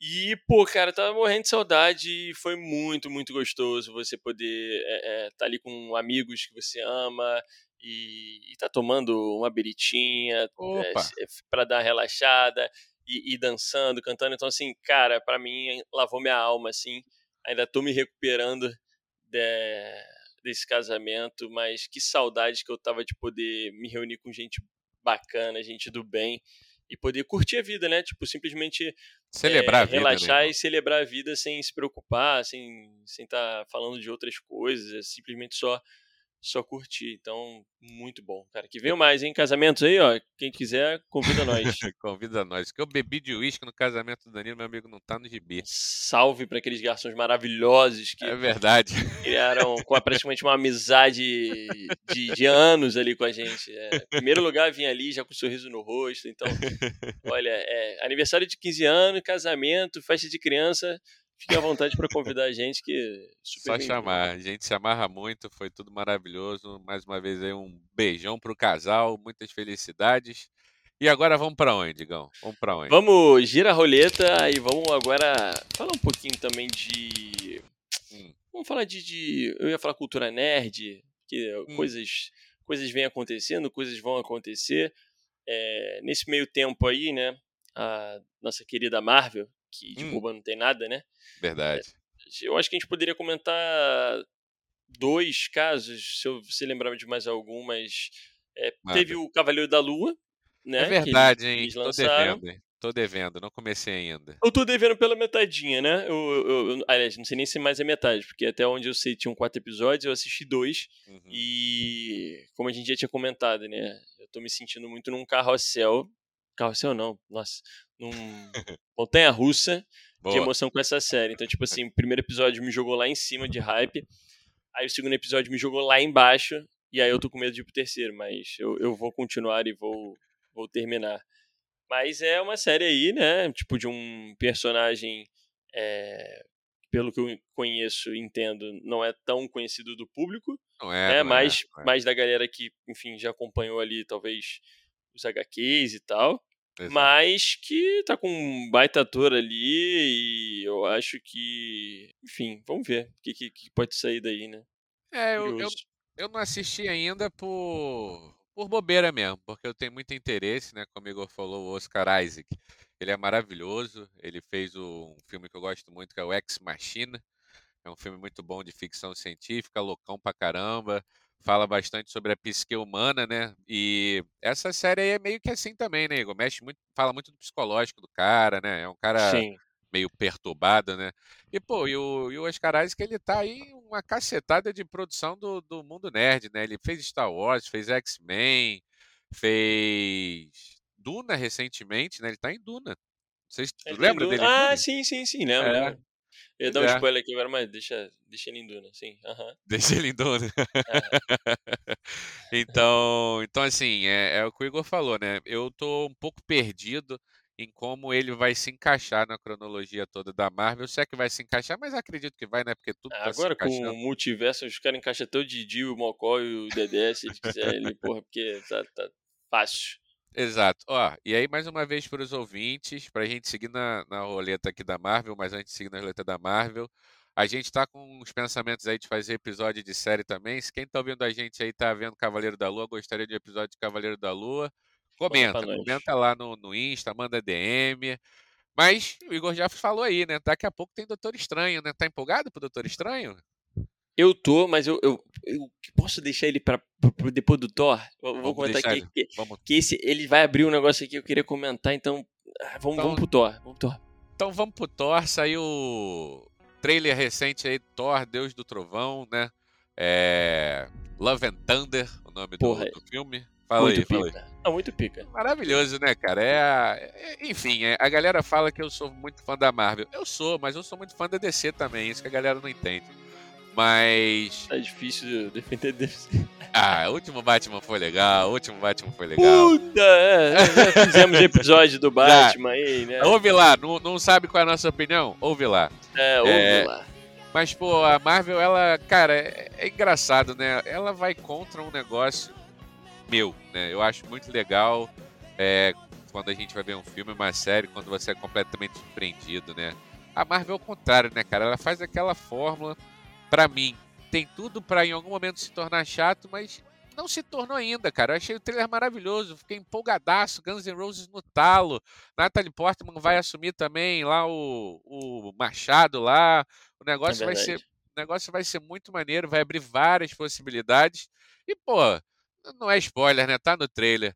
[SPEAKER 1] E, pô, cara, tava morrendo de saudade e foi muito, muito gostoso você poder estar é, é, tá ali com amigos que você ama e, e tá tomando uma beritinha é, para dar uma relaxada e, e, dançando, cantando. Então, assim, cara, para mim lavou minha alma, assim. Ainda tô me recuperando de, desse casamento, mas que saudade que eu tava de poder me reunir com gente bacana, gente do bem e poder curtir a vida, né? Tipo, simplesmente
[SPEAKER 2] celebrar é, vida,
[SPEAKER 1] né, relaxar né? e celebrar a vida sem se preocupar, sem sem estar tá falando de outras coisas, é simplesmente só só curtir. Então, muito bom, cara. Que venham mais, hein? Casamentos aí, ó. Quem quiser, convida nós.
[SPEAKER 2] convida nós. Que eu bebi de uísque no casamento do Danilo, meu amigo não tá no gibi.
[SPEAKER 1] Salve para aqueles garçons maravilhosos que.
[SPEAKER 2] É verdade.
[SPEAKER 1] Criaram com praticamente uma amizade de, de anos ali com a gente. É, primeiro lugar, vim ali já com um sorriso no rosto. Então, olha, é, aniversário de 15 anos, casamento, festa de criança Fique à vontade para convidar a gente que é
[SPEAKER 2] Só chamar, a gente se amarra muito, foi tudo maravilhoso. Mais uma vez aí um beijão pro casal, muitas felicidades. E agora vamos para onde, Digão? Vamos para onde?
[SPEAKER 1] Vamos, gira a roleta e vamos agora falar um pouquinho também de. Hum. Vamos falar de, de, Eu ia falar cultura nerd, que hum. coisas, coisas vêm acontecendo, coisas vão acontecer. É, nesse meio tempo aí, né? A nossa querida Marvel, que de hum. boba não tem nada, né?
[SPEAKER 2] Verdade.
[SPEAKER 1] É, eu acho que a gente poderia comentar dois casos, se eu se lembrava de mais algum, mas é, teve o Cavaleiro da Lua, né?
[SPEAKER 2] É verdade, hein? Tô devendo, hein? Tô devendo, não comecei ainda.
[SPEAKER 1] Eu tô devendo pela metadinha, né? Eu, eu, eu, aliás, não sei nem se mais é metade, porque até onde eu sei tinham quatro episódios, eu assisti dois. Uhum. E, como a gente já tinha comentado, né? Eu tô me sentindo muito num carrossel. Carrossel não, nossa. Num montanha russa de emoção com essa série. Então, tipo assim, o primeiro episódio me jogou lá em cima de hype. Aí o segundo episódio me jogou lá embaixo. E aí eu tô com medo de ir pro terceiro, mas eu, eu vou continuar e vou, vou terminar. Mas é uma série aí, né? Tipo, de um personagem. É, pelo que eu conheço, entendo, não é tão conhecido do público.
[SPEAKER 2] Não é, né?
[SPEAKER 1] não mais, é, é. mais da galera que, enfim, já acompanhou ali, talvez, os HQs e tal. Exato. Mas que tá com um baita ator ali e eu acho que. Enfim, vamos ver o que, que, que, pode sair daí, né?
[SPEAKER 2] É, eu, eu, eu, não assisti ainda por, por bobeira mesmo, porque eu tenho muito interesse, né? Como o Igor falou, o Oscar Isaac. Ele é maravilhoso, ele fez um filme que eu gosto muito, que é o Ex Machina. É um filme muito bom de ficção científica, loucão pra caramba fala bastante sobre a psique humana, né? E essa série aí é meio que assim também, né, Igor? Mexe muito, fala muito do psicológico do cara, né? É um cara Sim. meio perturbado, né? E, pô, e o, e o Oscar Isaac, ele tá aí uma cacetada de produção do, do mundo nerd, né? Ele fez Star Wars, fez X-Men, fez Duna recentemente, né? Ele tá em Duna. Vocês
[SPEAKER 1] ele
[SPEAKER 2] lembram dele?
[SPEAKER 1] Ah, sim, sim, sim, lembro, é. lembro. Eu ia dar um é. spoiler aqui agora, mas deixa, deixa ele em Duna, sim. Uhum.
[SPEAKER 2] Deixa ele em Duna. então, então, assim, é, é, o que o Igor falou, né? Eu tô um pouco perdido em como ele vai se encaixar na cronologia toda da Marvel. Se é que vai se encaixar, mas acredito que vai, né? Porque tudo
[SPEAKER 1] tá Agora com o multiverso, os caras encaixam até o Didi, o Mocó e o Dedé, se eles quiserem, porra, porque tá, tá fácil.
[SPEAKER 2] Exato. Ó, e aí, mais uma vez para os ouvintes, para a gente seguir na, na roleta aqui da Marvel, mas antes de seguir na roleta da Marvel, a gente está com uns pensamentos aí de fazer episódio de série também. Se quem está ouvindo a gente aí está vendo Cavaleiro da Lua, gostaria de um episódio de Cavaleiro da Lua, comenta, comenta lá no, no Insta, manda DM. Mas o Igor já falou aí, né? Daqui a pouco tem Doutor Estranho, né? Tá empolgado pro Doutor Estranho?
[SPEAKER 1] Eu tô, mas eu, eu, eu posso deixar ele para depois do Thor? Eu vou comentar aqui que, que, esse, ele vai abrir um negócio aqui que eu queria comentar, então ah, vamos, então, vamos pro Thor. Vamos pro Thor.
[SPEAKER 2] Então vamos pro Thor. Saiu trailer recente aí, Thor, Deus do Trovão, né? É... Love and Thunder, o nome do, do, filme. Fala
[SPEAKER 1] muito
[SPEAKER 2] aí,
[SPEAKER 1] pica.
[SPEAKER 2] fala aí.
[SPEAKER 1] Muito pica.
[SPEAKER 2] Maravilhoso, né, cara? É, a... é enfim, é... a galera fala que eu sou muito fã da Marvel. Eu sou, mas eu sou muito fã da DC também, isso que a galera não entende. Mas.
[SPEAKER 1] É difícil defender DC.
[SPEAKER 2] Ah, o último Batman foi legal, o último Batman foi legal.
[SPEAKER 1] Puta, é, já fizemos episódio do Batman aí, né?
[SPEAKER 2] Ouve lá, não, não sabe qual é a nossa opinião? Ouve lá.
[SPEAKER 1] É, ouve é, lá.
[SPEAKER 2] Mas, pô, a Marvel, ela, cara, é, é, engraçado, né? Ela vai contra um negócio meu, né? Eu acho muito legal é, quando a gente vai ver um filme, uma série, quando você é completamente surpreendido, né? A Marvel é o contrário, né, cara? Ela faz aquela fórmula para mim, tem tudo para em algum momento se tornar chato, mas não se tornou ainda, cara. Eu achei o trailer maravilhoso, fiquei empolgadaço. Guns N' Roses no talo. Natalie Portman vai assumir também lá o, o Machado lá. O negócio é vai ser, o negócio vai ser muito maneiro, vai abrir várias possibilidades. E pô, não é spoiler, né? Tá no trailer.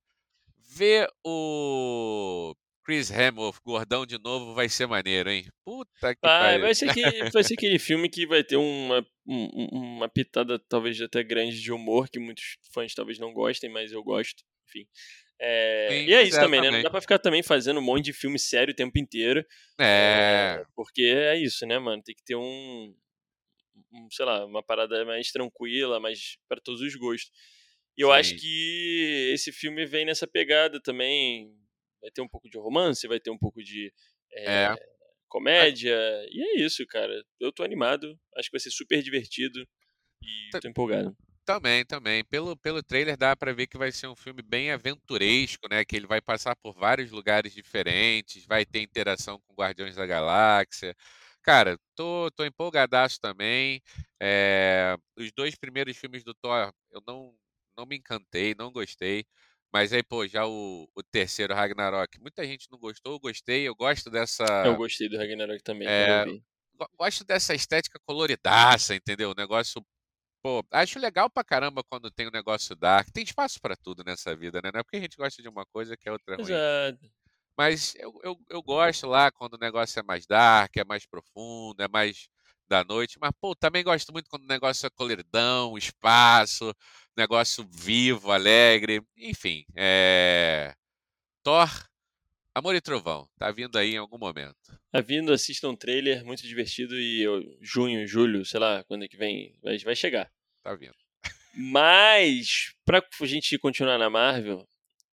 [SPEAKER 2] Ver o Chris Hemsworth, gordão de novo, vai ser maneiro, hein? Puta que
[SPEAKER 1] pariu. Vai ser, que, vai ser aquele filme que vai ter uma, uma pitada talvez até grande de humor, que muitos fãs talvez não gostem, mas eu gosto, enfim. É, Sim, e é isso também, né? Não dá pra ficar também fazendo um monte de filme sério o tempo inteiro.
[SPEAKER 2] É.
[SPEAKER 1] é porque é isso, né, mano? Tem que ter um, um sei lá, uma parada mais tranquila, mais para todos os gostos. E eu Sim. acho que esse filme vem nessa pegada também, vai ter um pouco de romance, vai ter um pouco de é, é. comédia. E é isso, cara. Eu tô animado. Acho que vai ser super divertido. E tô empolgado.
[SPEAKER 2] Também, também. Pelo, pelo trailer dá pra ver que vai ser um filme bem aventuresco, né? Que ele vai passar por vários lugares diferentes, vai ter interação com Guardiões da Galáxia. Cara, tô, tô empolgadaço também. É, os dois primeiros filmes do Thor, eu não, não me encantei, não gostei. Mas aí, pô, já o, o terceiro, Ragnarok, muita gente não gostou, eu gostei, eu gosto dessa.
[SPEAKER 1] Eu gostei do Ragnarok também,
[SPEAKER 2] É, gosto dessa estética coloridaça, entendeu? O negócio. Pô, acho legal pra caramba quando tem um negócio dark. Tem espaço pra tudo nessa vida, né? Não é porque a gente gosta de uma coisa que a outra é ruim.
[SPEAKER 1] Exato.
[SPEAKER 2] Mas eu, eu, eu gosto lá quando o negócio é mais dark, é mais profundo, é mais da noite. Mas, pô, também gosto muito quando o negócio é coloridão, espaço, negócio vivo, alegre. Enfim, é. Thor, Amor e Trovão. Tá vindo aí em algum momento.
[SPEAKER 1] Tá vindo, assista um trailer muito divertido e eu- junho, julho, sei lá, quando é que vem, vai, vai chegar.
[SPEAKER 2] Tá vindo.
[SPEAKER 1] Mas, pra gente continuar na Marvel,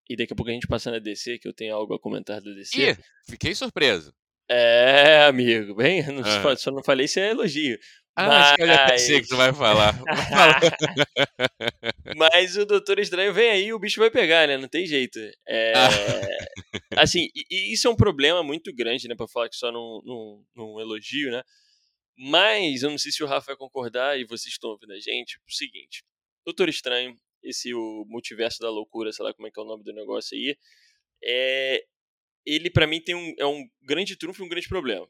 [SPEAKER 1] e daqui a pouco a gente passar na DC, que eu tenho algo a comentar da DC.
[SPEAKER 2] Ih, fiquei surpreso.
[SPEAKER 1] É, amigo, bem, não,
[SPEAKER 2] Ah.
[SPEAKER 1] só não falei se é elogio.
[SPEAKER 2] Ah, acho que eu já sei que tu vai falar. Fala.
[SPEAKER 1] Mas o Doutor Estranho vem aí e o bicho vai pegar, né? Não tem jeito. É, Assim, e, e isso é um problema muito grande, né? Pra falar que só num, num, num elogio, né? Mas eu não sei se o Rafa vai concordar e vocês estão ouvindo a gente. O seguinte: Doutor Estranho, esse o multiverso da loucura, sei lá como é que é o nome do negócio aí, é, ele pra mim tem um, é um grande trunfo e um grande problema.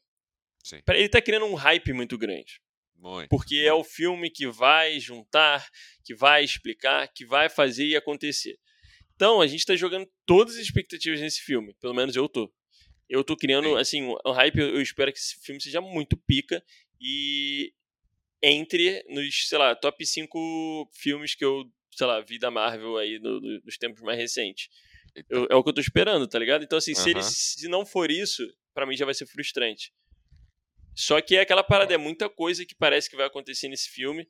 [SPEAKER 2] Sim.
[SPEAKER 1] Ele tá criando um hype muito grande.
[SPEAKER 2] Muito.
[SPEAKER 1] Porque é o filme que vai juntar, que vai explicar, que vai fazer e acontecer. Então, a gente tá jogando todas as expectativas nesse filme. Pelo menos eu tô. Eu tô criando,
[SPEAKER 2] Sim.
[SPEAKER 1] assim, um hype. Eu espero que esse filme seja muito pica e entre nos, sei lá, top 5 filmes que eu, sei lá, vi da Marvel aí no- no- nos tempos mais recentes. Eu- é o que eu tô esperando, tá ligado? Então, assim, se, ele, se não for isso, pra mim já vai ser frustrante. Só que é aquela parada, é muita coisa que parece que vai acontecer nesse filme.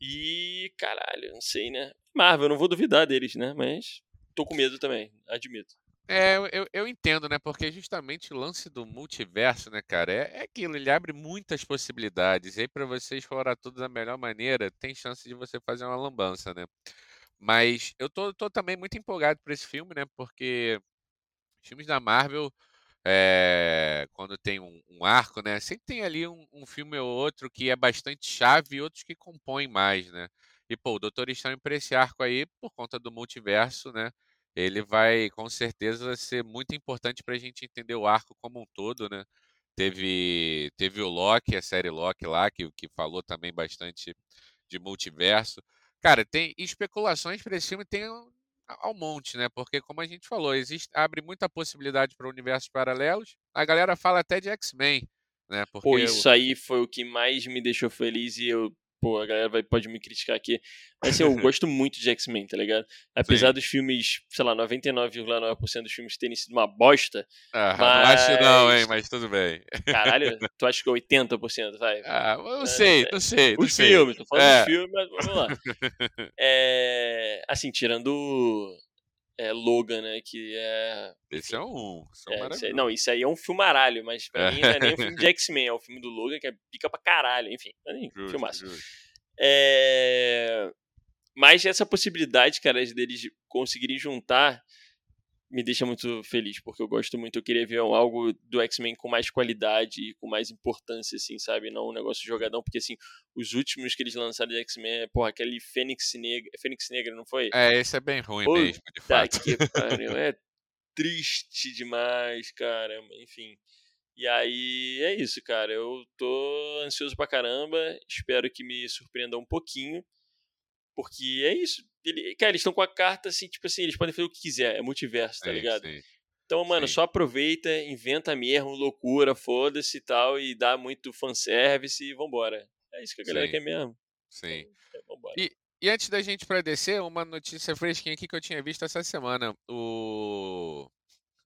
[SPEAKER 1] E, caralho, não sei, né? Marvel, não vou duvidar deles, né? Mas tô com medo também, admito.
[SPEAKER 2] É, eu- eu, entendo, né? Porque justamente o lance do multiverso, né, cara, é, é aquilo, ele abre muitas possibilidades. E aí, pra você explorar tudo da melhor maneira, tem chance de você fazer uma lambança, né? Mas eu tô, tô também muito empolgado por esse filme, né? Porque filmes da Marvel, é, quando tem um, um arco, né? Sempre tem ali um, um filme ou outro que é bastante chave e outros que compõem mais, né? E, pô, o Doutor Estranho pra esse arco aí, por conta do multiverso, né? Ele vai com certeza ser muito importante pra gente entender o arco como um todo, né? Teve, teve o Loki, a série Loki lá, que, que falou também bastante de multiverso. Cara, tem especulações para esse filme, tem ao monte, né? Porque, como a gente falou, existe, abre muita possibilidade para universos paralelos. A galera fala até de X-Men, né? Porque
[SPEAKER 1] Pô, isso aí foi o que mais me deixou feliz e eu. Pô, a galera vai, pode me criticar aqui. Mas assim, eu gosto muito de X-Men, tá ligado? Apesar dos filmes, sei lá, 99,9% dos filmes terem sido uma bosta.
[SPEAKER 2] Ah, não acho não, hein?
[SPEAKER 1] mas-
[SPEAKER 2] Mas tudo bem.
[SPEAKER 1] Caralho, tu acha que 80%, vai?
[SPEAKER 2] Ah, eu não
[SPEAKER 1] É,
[SPEAKER 2] sei,
[SPEAKER 1] é.
[SPEAKER 2] não sei,
[SPEAKER 1] Os
[SPEAKER 2] sei.
[SPEAKER 1] filmes, tô falando
[SPEAKER 2] É.
[SPEAKER 1] dos filmes, mas vamos lá. É, assim, tirando é, Logan, né? Que é.
[SPEAKER 2] Esse é um, esse é um
[SPEAKER 1] é, isso aí- não, isso aí é um filmaralho, mas pra mim não é nem um filme de X-Men, é o filme do Logan, que é pica pra caralho, enfim,
[SPEAKER 2] Justo,
[SPEAKER 1] filmaço.
[SPEAKER 2] justo.
[SPEAKER 1] É, Mas essa possibilidade, cara, deles conseguirem juntar me deixa muito feliz, porque eu gosto muito, eu queria ver algo do X-Men com mais qualidade e com mais importância, assim, sabe? Não um negócio jogadão, porque, assim, os últimos que eles lançaram de X-Men, é, porra, aquele Fênix Negra, Fênix Negra, não foi?
[SPEAKER 2] É, esse é bem ruim
[SPEAKER 1] Puta
[SPEAKER 2] mesmo, de
[SPEAKER 1] Tá
[SPEAKER 2] fato.
[SPEAKER 1] que pariu, é triste demais, cara, enfim. E aí, é isso, cara, eu tô ansioso pra caramba, espero que me surpreenda um pouquinho, porque é isso. Ele, cara, eles estão com a carta assim, tipo assim, eles podem fazer o que quiser, é multiverso, tá
[SPEAKER 2] Sim,
[SPEAKER 1] ligado?
[SPEAKER 2] sim.
[SPEAKER 1] Então, mano,
[SPEAKER 2] Sim.
[SPEAKER 1] só aproveita, inventa mesmo, loucura, foda-se e tal, e dá muito fanservice e vambora. É isso que a galera quer mesmo.
[SPEAKER 2] Sim.
[SPEAKER 1] É, vambora.
[SPEAKER 2] E- E antes da gente pra descer, uma notícia fresquinha aqui que eu tinha visto essa semana. O.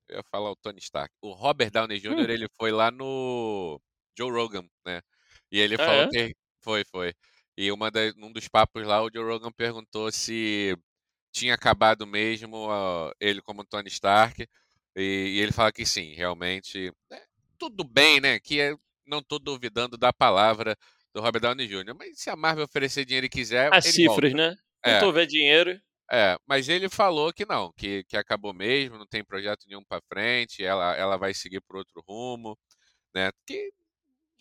[SPEAKER 2] Eu ia falar o Tony Stark. O Robert Downey Jr.,
[SPEAKER 1] Hum.
[SPEAKER 2] ele foi lá no Joe Rogan, né? E ele
[SPEAKER 1] Ah,
[SPEAKER 2] falou
[SPEAKER 1] é?
[SPEAKER 2] que. Foi, foi. E uma um dos papos lá, o Joe Rogan perguntou se tinha acabado mesmo ó, ele como Tony Stark. E, e ele fala que sim, realmente. é, tudo bem, né? Que é- não tô duvidando da palavra do Robert Downey Jr. Mas se a Marvel oferecer dinheiro e quiser,
[SPEAKER 1] As cifras,
[SPEAKER 2] volta.
[SPEAKER 1] né? Quando
[SPEAKER 2] É.
[SPEAKER 1] houver dinheiro.
[SPEAKER 2] É, mas ele falou que não, que, que acabou mesmo, não tem projeto nenhum pra frente, ela, ela vai seguir por outro rumo, né? Que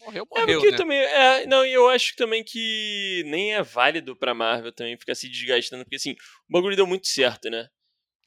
[SPEAKER 2] morreu,
[SPEAKER 1] É,
[SPEAKER 2] morreu,
[SPEAKER 1] porque
[SPEAKER 2] né?
[SPEAKER 1] também. É, não, e eu acho também que nem é válido pra Marvel também ficar se desgastando, porque assim, o bagulho deu muito certo, né?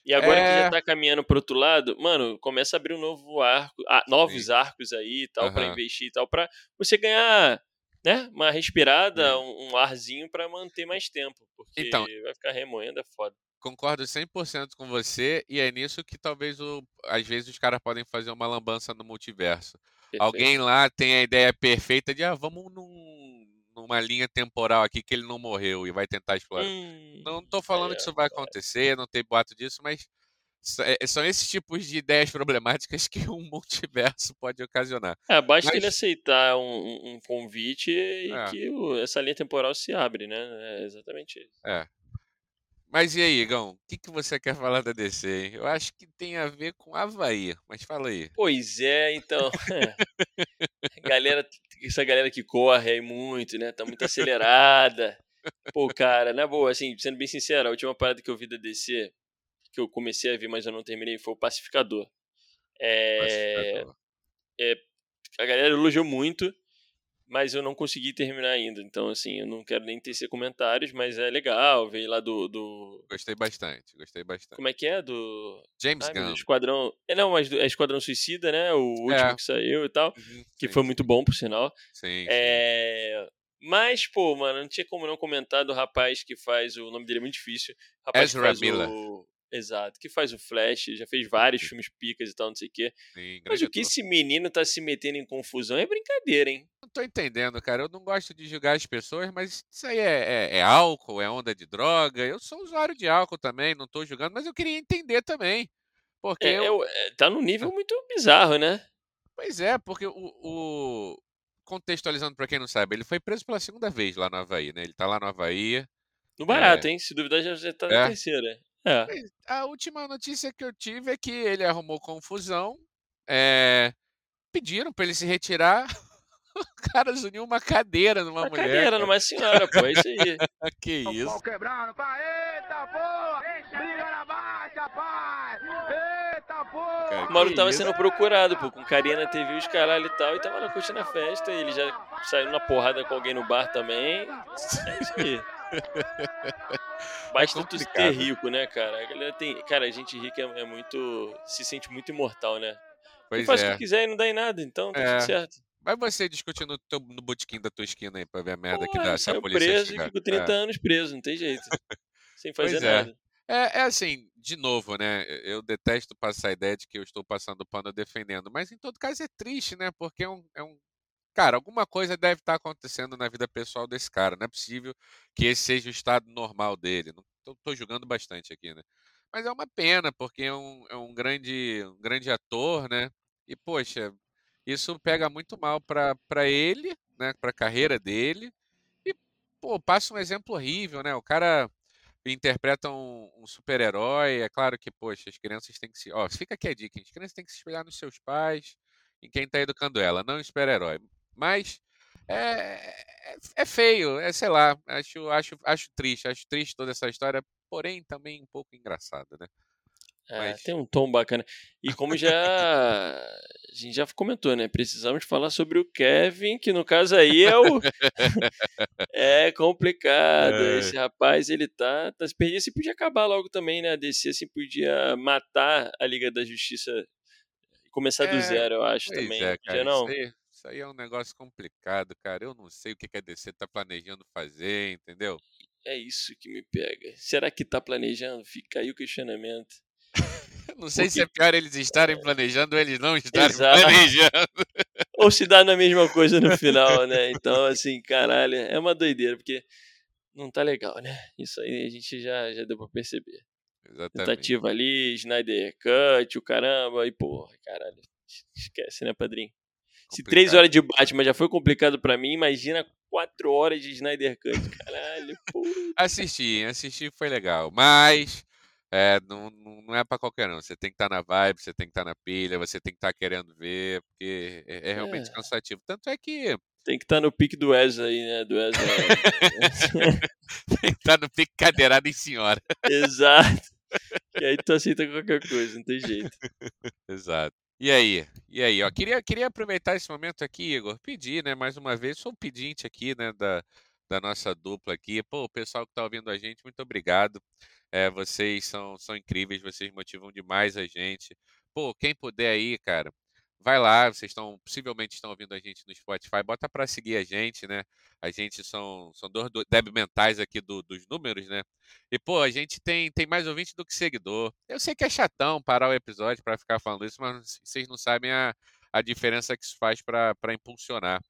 [SPEAKER 1] E agora que
[SPEAKER 2] É.
[SPEAKER 1] já tá caminhando pro outro lado, mano, começa a abrir um novo arco, ah, novos
[SPEAKER 2] Sim.
[SPEAKER 1] arcos aí e tal, pra
[SPEAKER 2] Aham.
[SPEAKER 1] investir e tal, pra você ganhar, né, uma respirada, um, um arzinho pra manter mais tempo, porque
[SPEAKER 2] Então-
[SPEAKER 1] vai ficar remoendo, é foda.
[SPEAKER 2] Concordo 100% com você, e é nisso que talvez, o, às vezes, os caras podem fazer uma lambança no multiverso.
[SPEAKER 1] Perfeito.
[SPEAKER 2] Alguém lá tem a ideia perfeita de, ah, vamos num, numa linha temporal aqui que ele não morreu e vai tentar explorar.
[SPEAKER 1] Hum,
[SPEAKER 2] Não tô falando
[SPEAKER 1] aí,
[SPEAKER 2] que isso vai acontecer, não tem boato disso, mas é- são esses tipos de ideias problemáticas que um multiverso pode ocasionar.
[SPEAKER 1] É, basta
[SPEAKER 2] Mas-
[SPEAKER 1] ele aceitar um, um- convite e
[SPEAKER 2] É.
[SPEAKER 1] que essa linha temporal se abre, né? É exatamente isso.
[SPEAKER 2] É. Mas e aí, Igão? O que, que você quer falar da DC, hein? Eu acho que tem a ver com Havaí, mas fala aí.
[SPEAKER 1] Pois é, então. galera, essa galera que corre aí muito, né? Tá muito acelerada. Pô, cara, na boa, assim, sendo bem sincero, a última parada que eu vi da DC, que eu comecei a ver, mas eu não terminei, foi o Pacificador. É,
[SPEAKER 2] Pacificador.
[SPEAKER 1] a galera elogiou muito, mas eu não consegui terminar ainda. Então, assim, eu não quero nem tecer comentários, mas é legal. Veio lá do. do
[SPEAKER 2] Gostei bastante, gostei bastante.
[SPEAKER 1] como é que é? Do.
[SPEAKER 2] James
[SPEAKER 1] meu
[SPEAKER 2] Gunn.
[SPEAKER 1] Deus, Esquadrão. É, não, mas do, é Esquadrão Suicida, né? O último
[SPEAKER 2] É.
[SPEAKER 1] que saiu e tal.
[SPEAKER 2] Uhum,
[SPEAKER 1] Que
[SPEAKER 2] sim,
[SPEAKER 1] foi muito bom, por sinal.
[SPEAKER 2] Sim, sim.
[SPEAKER 1] É. Mas, pô, mano, não tinha como não comentar do rapaz que faz. O nome dele é muito difícil. Rapaz
[SPEAKER 2] Ezra
[SPEAKER 1] que faz
[SPEAKER 2] Miller.
[SPEAKER 1] o. Exato, que faz o Flash, já fez vários
[SPEAKER 2] Sim.
[SPEAKER 1] filmes picas e tal, não sei o quê.
[SPEAKER 2] sim,
[SPEAKER 1] Mas o que esse menino tá se metendo em confusão é brincadeira, hein?
[SPEAKER 2] Não tô entendendo, cara. Eu não gosto de julgar as pessoas, mas isso aí é, é- é álcool, é onda de droga. Eu sou usuário de álcool também, não tô julgando, mas eu queria entender também. Porque
[SPEAKER 1] É,
[SPEAKER 2] eu-
[SPEAKER 1] é o- é, tá num nível muito bizarro, né?
[SPEAKER 2] Pois é, porque o, o- Contextualizando pra quem não sabe, ele foi preso pela segunda vez lá no Havaí, né? Ele tá lá no Havaí.
[SPEAKER 1] No barato, hein? Se duvidar, já, tá na
[SPEAKER 2] É?
[SPEAKER 1] terceira. É.
[SPEAKER 2] A última notícia que eu tive é que ele arrumou confusão. é, Pediram pra ele se retirar. O cara uniu uma cadeira numa
[SPEAKER 1] Uma
[SPEAKER 2] mulher.
[SPEAKER 1] cadeira
[SPEAKER 2] cara.
[SPEAKER 1] numa senhora, pô. É isso aí.
[SPEAKER 2] Que
[SPEAKER 3] O
[SPEAKER 2] isso?
[SPEAKER 3] pau quebrando, pai, eita porra! Briga na baixa, pai! Eita porra!
[SPEAKER 2] Cara,
[SPEAKER 1] O Mauro
[SPEAKER 2] Que
[SPEAKER 1] tava
[SPEAKER 2] isso?
[SPEAKER 1] sendo procurado, pô, com carinha na TV, os caralho e tal, e tava lá curtindo a festa, e ele já saiu na porrada com alguém no bar também. É isso aí. Basta tu ter
[SPEAKER 2] complicado.
[SPEAKER 1] rico, né, cara? A galera tem. Cara, a gente rica é, é muito. se sente muito imortal, né?
[SPEAKER 2] Pois
[SPEAKER 1] faz o
[SPEAKER 2] é.
[SPEAKER 1] que quiser e não dá em nada, então tá
[SPEAKER 2] É.
[SPEAKER 1] tudo certo.
[SPEAKER 2] Vai você discutir no, teu, no botequim da tua esquina aí pra ver a merda que
[SPEAKER 1] Porra,
[SPEAKER 2] dá se a polícia
[SPEAKER 1] preso
[SPEAKER 2] chegar.
[SPEAKER 1] e ficou 30
[SPEAKER 2] É.
[SPEAKER 1] anos preso, não tem jeito. Sem fazer
[SPEAKER 2] Pois é.
[SPEAKER 1] nada.
[SPEAKER 2] É, é assim, de novo, né? Eu detesto passar a ideia de que eu estou passando pano defendendo, mas em todo caso é triste, né? Porque é um, é um. Cara, alguma coisa deve estar acontecendo na vida pessoal desse cara. Não é possível que esse seja o estado normal dele. Tô julgando bastante aqui, né? Mas é uma pena, porque é um, é um grande, um grande ator, né? E, poxa, isso pega muito mal pra ele, né? Pra carreira dele. E, pô, passa um exemplo horrível, né? O cara interpreta um, super-herói. É claro que, poxa, as crianças têm que se. Ó, fica aqui a dica: as crianças têm que se espelhar nos seus pais, em quem tá educando ela, não em super-herói. Mas é, é, é feio, é sei lá, acho, acho, acho triste, acho triste toda essa história, porém também um pouco engraçada, né?
[SPEAKER 1] É,
[SPEAKER 2] Mas-
[SPEAKER 1] tem um tom bacana. E como já a gente já comentou, né? Precisamos falar sobre o Kevin, que no caso aí é o é complicado.
[SPEAKER 2] É.
[SPEAKER 1] Esse rapaz, ele tá, tá se perdendo. Assim, podia acabar logo também, né? A DC assim podia matar a Liga da Justiça começar do
[SPEAKER 2] É,
[SPEAKER 1] zero, eu acho também.
[SPEAKER 2] é, cara,
[SPEAKER 1] não.
[SPEAKER 2] Isso, aí, isso aí é um negócio complicado, cara. Eu não sei o que que a DC tá planejando fazer, entendeu?
[SPEAKER 1] É isso que me pega. Será que tá planejando? Fica aí o questionamento.
[SPEAKER 2] Não sei se
[SPEAKER 1] Porque-
[SPEAKER 2] é pior eles estarem planejando ou eles não estarem
[SPEAKER 1] Exato.
[SPEAKER 2] planejando.
[SPEAKER 1] Ou se dá na mesma coisa no final, né? Então, assim, caralho, é uma doideira, porque não tá legal, né? Isso aí a gente já, já deu pra perceber.
[SPEAKER 2] Exatamente.
[SPEAKER 1] Tentativa ali, Snyder Cut, o caramba, e porra, caralho. Esquece, né, padrinho? Se
[SPEAKER 2] Complicado.
[SPEAKER 1] três horas de Batman já foi complicado pra mim, imagina quatro horas de Snyder Cut, caralho. Puta.
[SPEAKER 2] Assisti, assisti foi legal, mas é, não, não não é pra qualquer um. Você tem que estar na vibe, você tem que estar na pilha, você tem que estar querendo ver, porque é, é realmente
[SPEAKER 1] É.
[SPEAKER 2] cansativo. Tanto é que
[SPEAKER 1] Tem que estar tá no pique do Wesley, né? Do Wesley.
[SPEAKER 2] Tem que estar tá no pique cadeirada em senhora.
[SPEAKER 1] Exato. E aí tu aceita qualquer coisa, não tem jeito.
[SPEAKER 2] Exato. E aí? E aí, ó, queria, queria aproveitar esse momento aqui, Igor, pedir, né, mais uma vez, sou um pedinte aqui, né, da, da nossa dupla aqui. Pô, o pessoal que tá ouvindo a gente, muito obrigado. É, vocês são, são incríveis, vocês motivam demais a gente. Pô, quem puder aí, cara, vai lá, vocês estão possivelmente estão ouvindo a gente no Spotify, bota para seguir a gente, né? A gente são são dois débil mentais aqui do, dos números, né? E pô, a gente tem tem mais ouvinte do que seguidor. Eu sei que é chatão parar o episódio para ficar falando isso, mas vocês não sabem a, a diferença que isso faz para impulsionar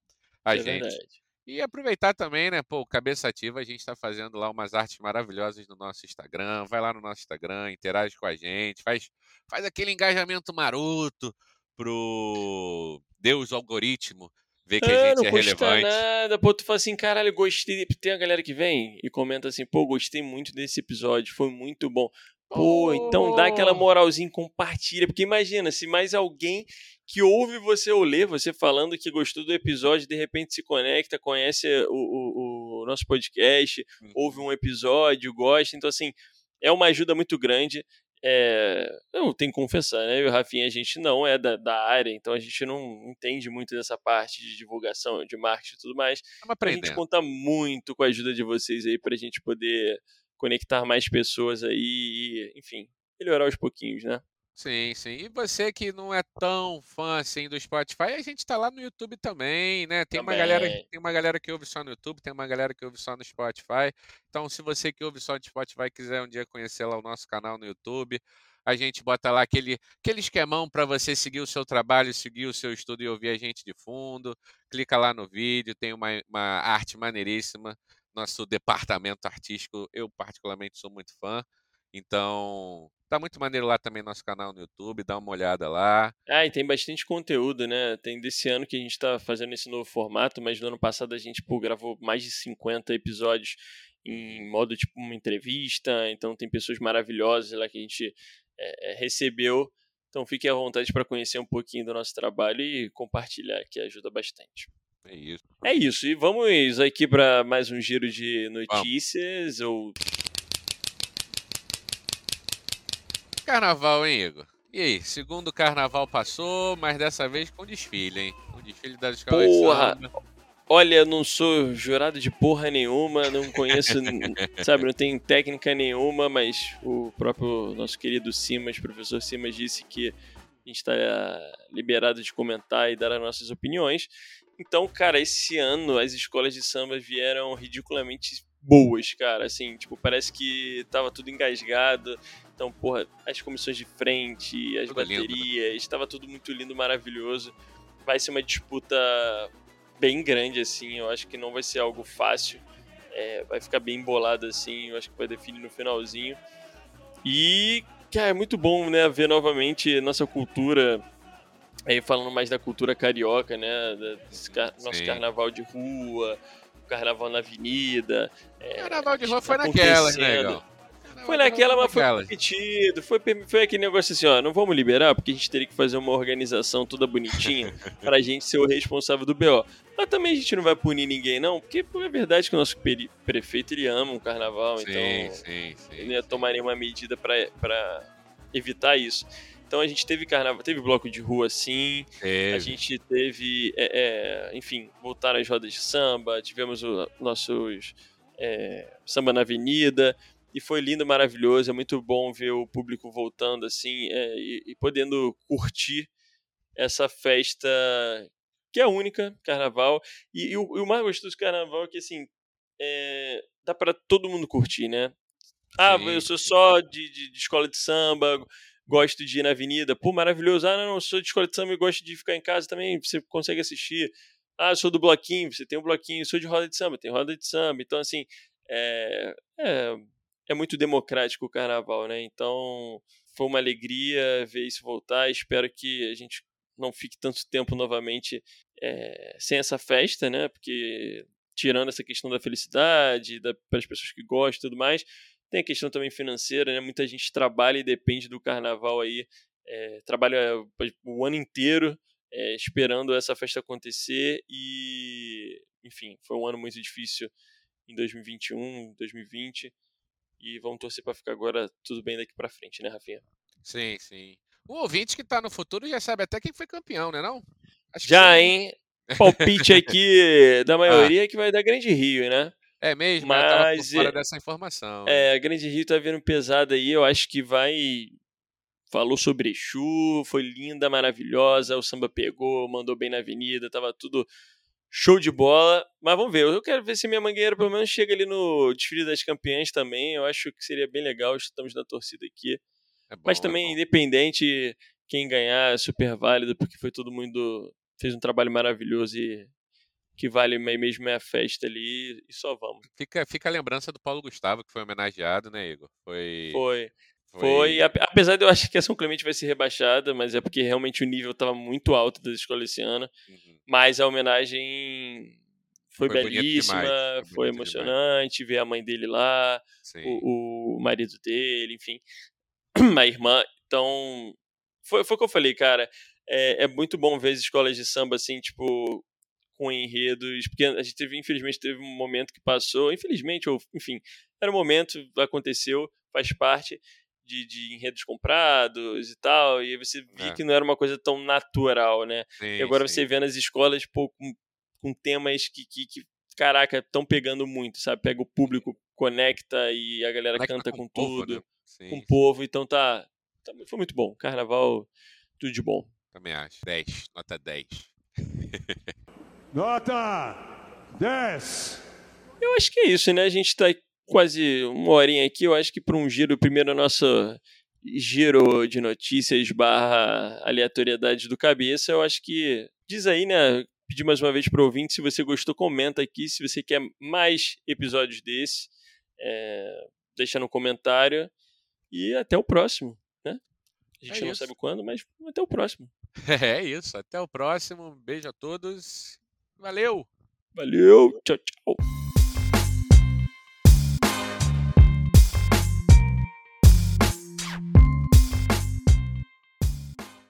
[SPEAKER 2] a é gente. Verdade. E aproveitar também, né, pô, Cabeça Ativa, a gente está fazendo lá umas artes maravilhosas no nosso Instagram. Vai lá no nosso Instagram, interage com a gente, faz, faz aquele engajamento maroto, pro Deus algoritmo ver que a gente é relevante.
[SPEAKER 1] nada, pô, tu fala assim, caralho, gostei. Tem a galera que vem e comenta assim, pô, gostei muito desse episódio, foi muito bom. Pô, oh. então dá aquela moralzinha, compartilha, porque imagina, se mais alguém que ouve você ou lê você falando que gostou do episódio, de repente se conecta, conhece o, o, o nosso podcast, uhum. ouve um episódio, gosta, então assim, é uma ajuda muito grande. É, eu tenho que confessar, né? Eu e o Rafinha, a gente não é da, da área, então a gente não entende muito dessa parte de divulgação, de marketing e tudo mais. A gente conta muito com a ajuda de vocês aí pra gente poder conectar mais pessoas aí e, enfim, melhorar aos pouquinhos, né?
[SPEAKER 2] Sim, sim. E você que não é tão fã assim do Spotify, a gente tá lá no YouTube também, né? Tem uma galera, tem uma galera que ouve só no YouTube, tem uma galera que ouve só no Spotify. Então, se você que ouve só no Spotify quiser um dia conhecer lá o nosso canal no YouTube, a gente bota lá aquele, aquele esquemão para você seguir o seu trabalho, seguir o seu estudo e ouvir a gente de fundo. Clica lá no vídeo, tem uma, uma arte maneiríssima. Nosso departamento artístico, eu particularmente sou muito fã. Então, tá muito maneiro lá também nosso canal no YouTube, dá uma olhada lá.
[SPEAKER 1] Ah, e tem bastante conteúdo, né? Tem desse ano que a gente tá fazendo esse novo formato, mas no ano passado a gente pô, gravou mais de 50 episódios em modo tipo uma entrevista, então tem pessoas maravilhosas lá que a gente é, recebeu. Então fiquem à vontade para conhecer um pouquinho do nosso trabalho e compartilhar, que ajuda bastante.
[SPEAKER 2] É isso.
[SPEAKER 1] É isso. E vamos aqui para mais um giro de notícias ou
[SPEAKER 2] Carnaval, hein, Igor? E aí, segundo carnaval passou, mas dessa vez com desfile, hein? Com desfile das escolas
[SPEAKER 1] Porra! Olha, não sou jurado de porra nenhuma, não conheço, sabe, não tenho técnica nenhuma, mas o próprio nosso querido Simas, professor Simas, disse que a gente está liberado de comentar e dar as nossas opiniões. Então, cara, esse ano as escolas de samba vieram ridiculamente boas, cara. Assim, tipo, parece que tava tudo engasgado. Então, porra, as comissões de frente, as tudo baterias, lindo. estava tudo muito lindo, maravilhoso. Vai ser uma disputa bem grande, assim. Eu acho que não vai ser algo fácil. É, vai ficar bem embolado, assim. Eu acho que vai definir no finalzinho. E, cara, é muito bom, né, ver novamente nossa cultura. Aí falando mais da cultura carioca, né? Desse car nosso carnaval de rua, carnaval na avenida.
[SPEAKER 2] É, carnaval de rua foi naquelas, né, legal?
[SPEAKER 1] Foi naquela, mas foi permitido. Foi, foi aquele negócio assim, ó, não vamos liberar, porque a gente teria que fazer uma organização toda bonitinha pra gente ser o responsável do BO. Mas também a gente não vai punir ninguém, não, porque é verdade que o nosso prefeito, ele ama o carnaval, sim, então sim, sim, ele ia tomar nenhuma medida pra, pra evitar isso. Então a gente teve carnaval, teve bloco de rua sim, teve. a gente teve, é, é, enfim, voltaram as rodas de samba, tivemos o, nossos é, samba na avenida, e foi lindo, maravilhoso, é muito bom ver o público voltando assim é, e, e, podendo curtir essa festa que é única, carnaval, e, e, o, e o, mais gostoso do carnaval é que assim, é, dá para todo mundo curtir, né? Ah, sim, eu sou só de, de, de escola de samba, gosto de ir na avenida. Pô, maravilhoso. Ah, não, não, sou de escola de samba e gosto de ficar em casa também. Você consegue assistir. Ah, sou do bloquinho, você tem um bloquinho. Sou de roda de samba, tem roda de samba. Então, assim, é, é, é muito democrático o carnaval, né? Então, foi uma alegria ver isso voltar. Espero que a gente não fique tanto tempo novamente é, sem essa festa, né? Porque tirando essa questão da felicidade, da, para as pessoas que gostam e tudo mais, tem a questão também financeira, né? Muita gente trabalha e depende do carnaval aí, é, trabalha o ano inteiro é, esperando essa festa acontecer e, enfim, foi um ano muito difícil em 2021, 2020 e vamos torcer para ficar agora tudo bem daqui para frente, né, Rafinha?
[SPEAKER 2] Sim, sim. O ouvinte que está no futuro já sabe até quem foi campeão, né não?
[SPEAKER 1] já, hein? Palpite aqui da ah. maioria ah. que vai dar Grande Rio, né?
[SPEAKER 2] É mesmo, mas eu fora dessa informação.
[SPEAKER 1] É, a Grande Rio tá vindo pesada aí, eu acho que vai falou sobre Exu, foi linda, maravilhosa, o samba pegou, mandou bem na avenida, tava tudo show de bola. Mas vamos ver, eu quero ver se minha mangueira pelo menos chega ali no desfile das campeãs também. Eu acho que seria bem legal, estamos na torcida aqui. É bom, Mas é também, é independente, quem ganhar é super válido, porque foi todo mundo. fez um trabalho maravilhoso e que vale mesmo é a festa ali e só vamos.
[SPEAKER 2] Fica, fica a lembrança do Paulo Gustavo, que foi homenageado, né, Igor?
[SPEAKER 1] Foi. Foi. Foi, apesar de eu achar que a São Clemente vai ser rebaixada, mas é porque realmente o nível estava muito alto da escola esse ano. Uhum. Mas a homenagem foi, foi belíssima, foi, foi emocionante demais. ver a mãe dele lá, o, o, marido dele, enfim, a irmã. Então, foi, foi o que eu falei, cara. É, é muito bom ver as escolas de samba assim, tipo, com enredos, porque a gente teve, infelizmente, teve um momento que passou, infelizmente, ou enfim, era um momento, aconteceu, faz parte, de, de enredos comprados e tal, e você via é. que não era uma coisa tão natural, né? Sim, e agora sim. você vê nas escolas, pô, com, com temas que, que, que caraca, estão pegando muito, sabe? Pega o público, conecta e a galera conecta canta com, com tudo, povo, né? com o povo, então tá, tá, Foi muito bom. Carnaval, tudo de bom.
[SPEAKER 2] Também acho. 10, nota 10.
[SPEAKER 3] nota 10!
[SPEAKER 1] Eu acho que é isso, né? A gente tá quase uma horinha aqui, eu acho que para um giro, primeiro nosso giro de notícias barra aleatoriedade do cabeça, eu acho que diz aí, né? Pedir mais uma vez para o ouvinte, se você gostou, comenta aqui, se você quer mais episódios desse, é, deixa no comentário e até o próximo, né? A gente é não isso. sabe quando, mas até o próximo.
[SPEAKER 2] É isso, até o próximo, beijo a todos, valeu!
[SPEAKER 1] Valeu, tchau, tchau!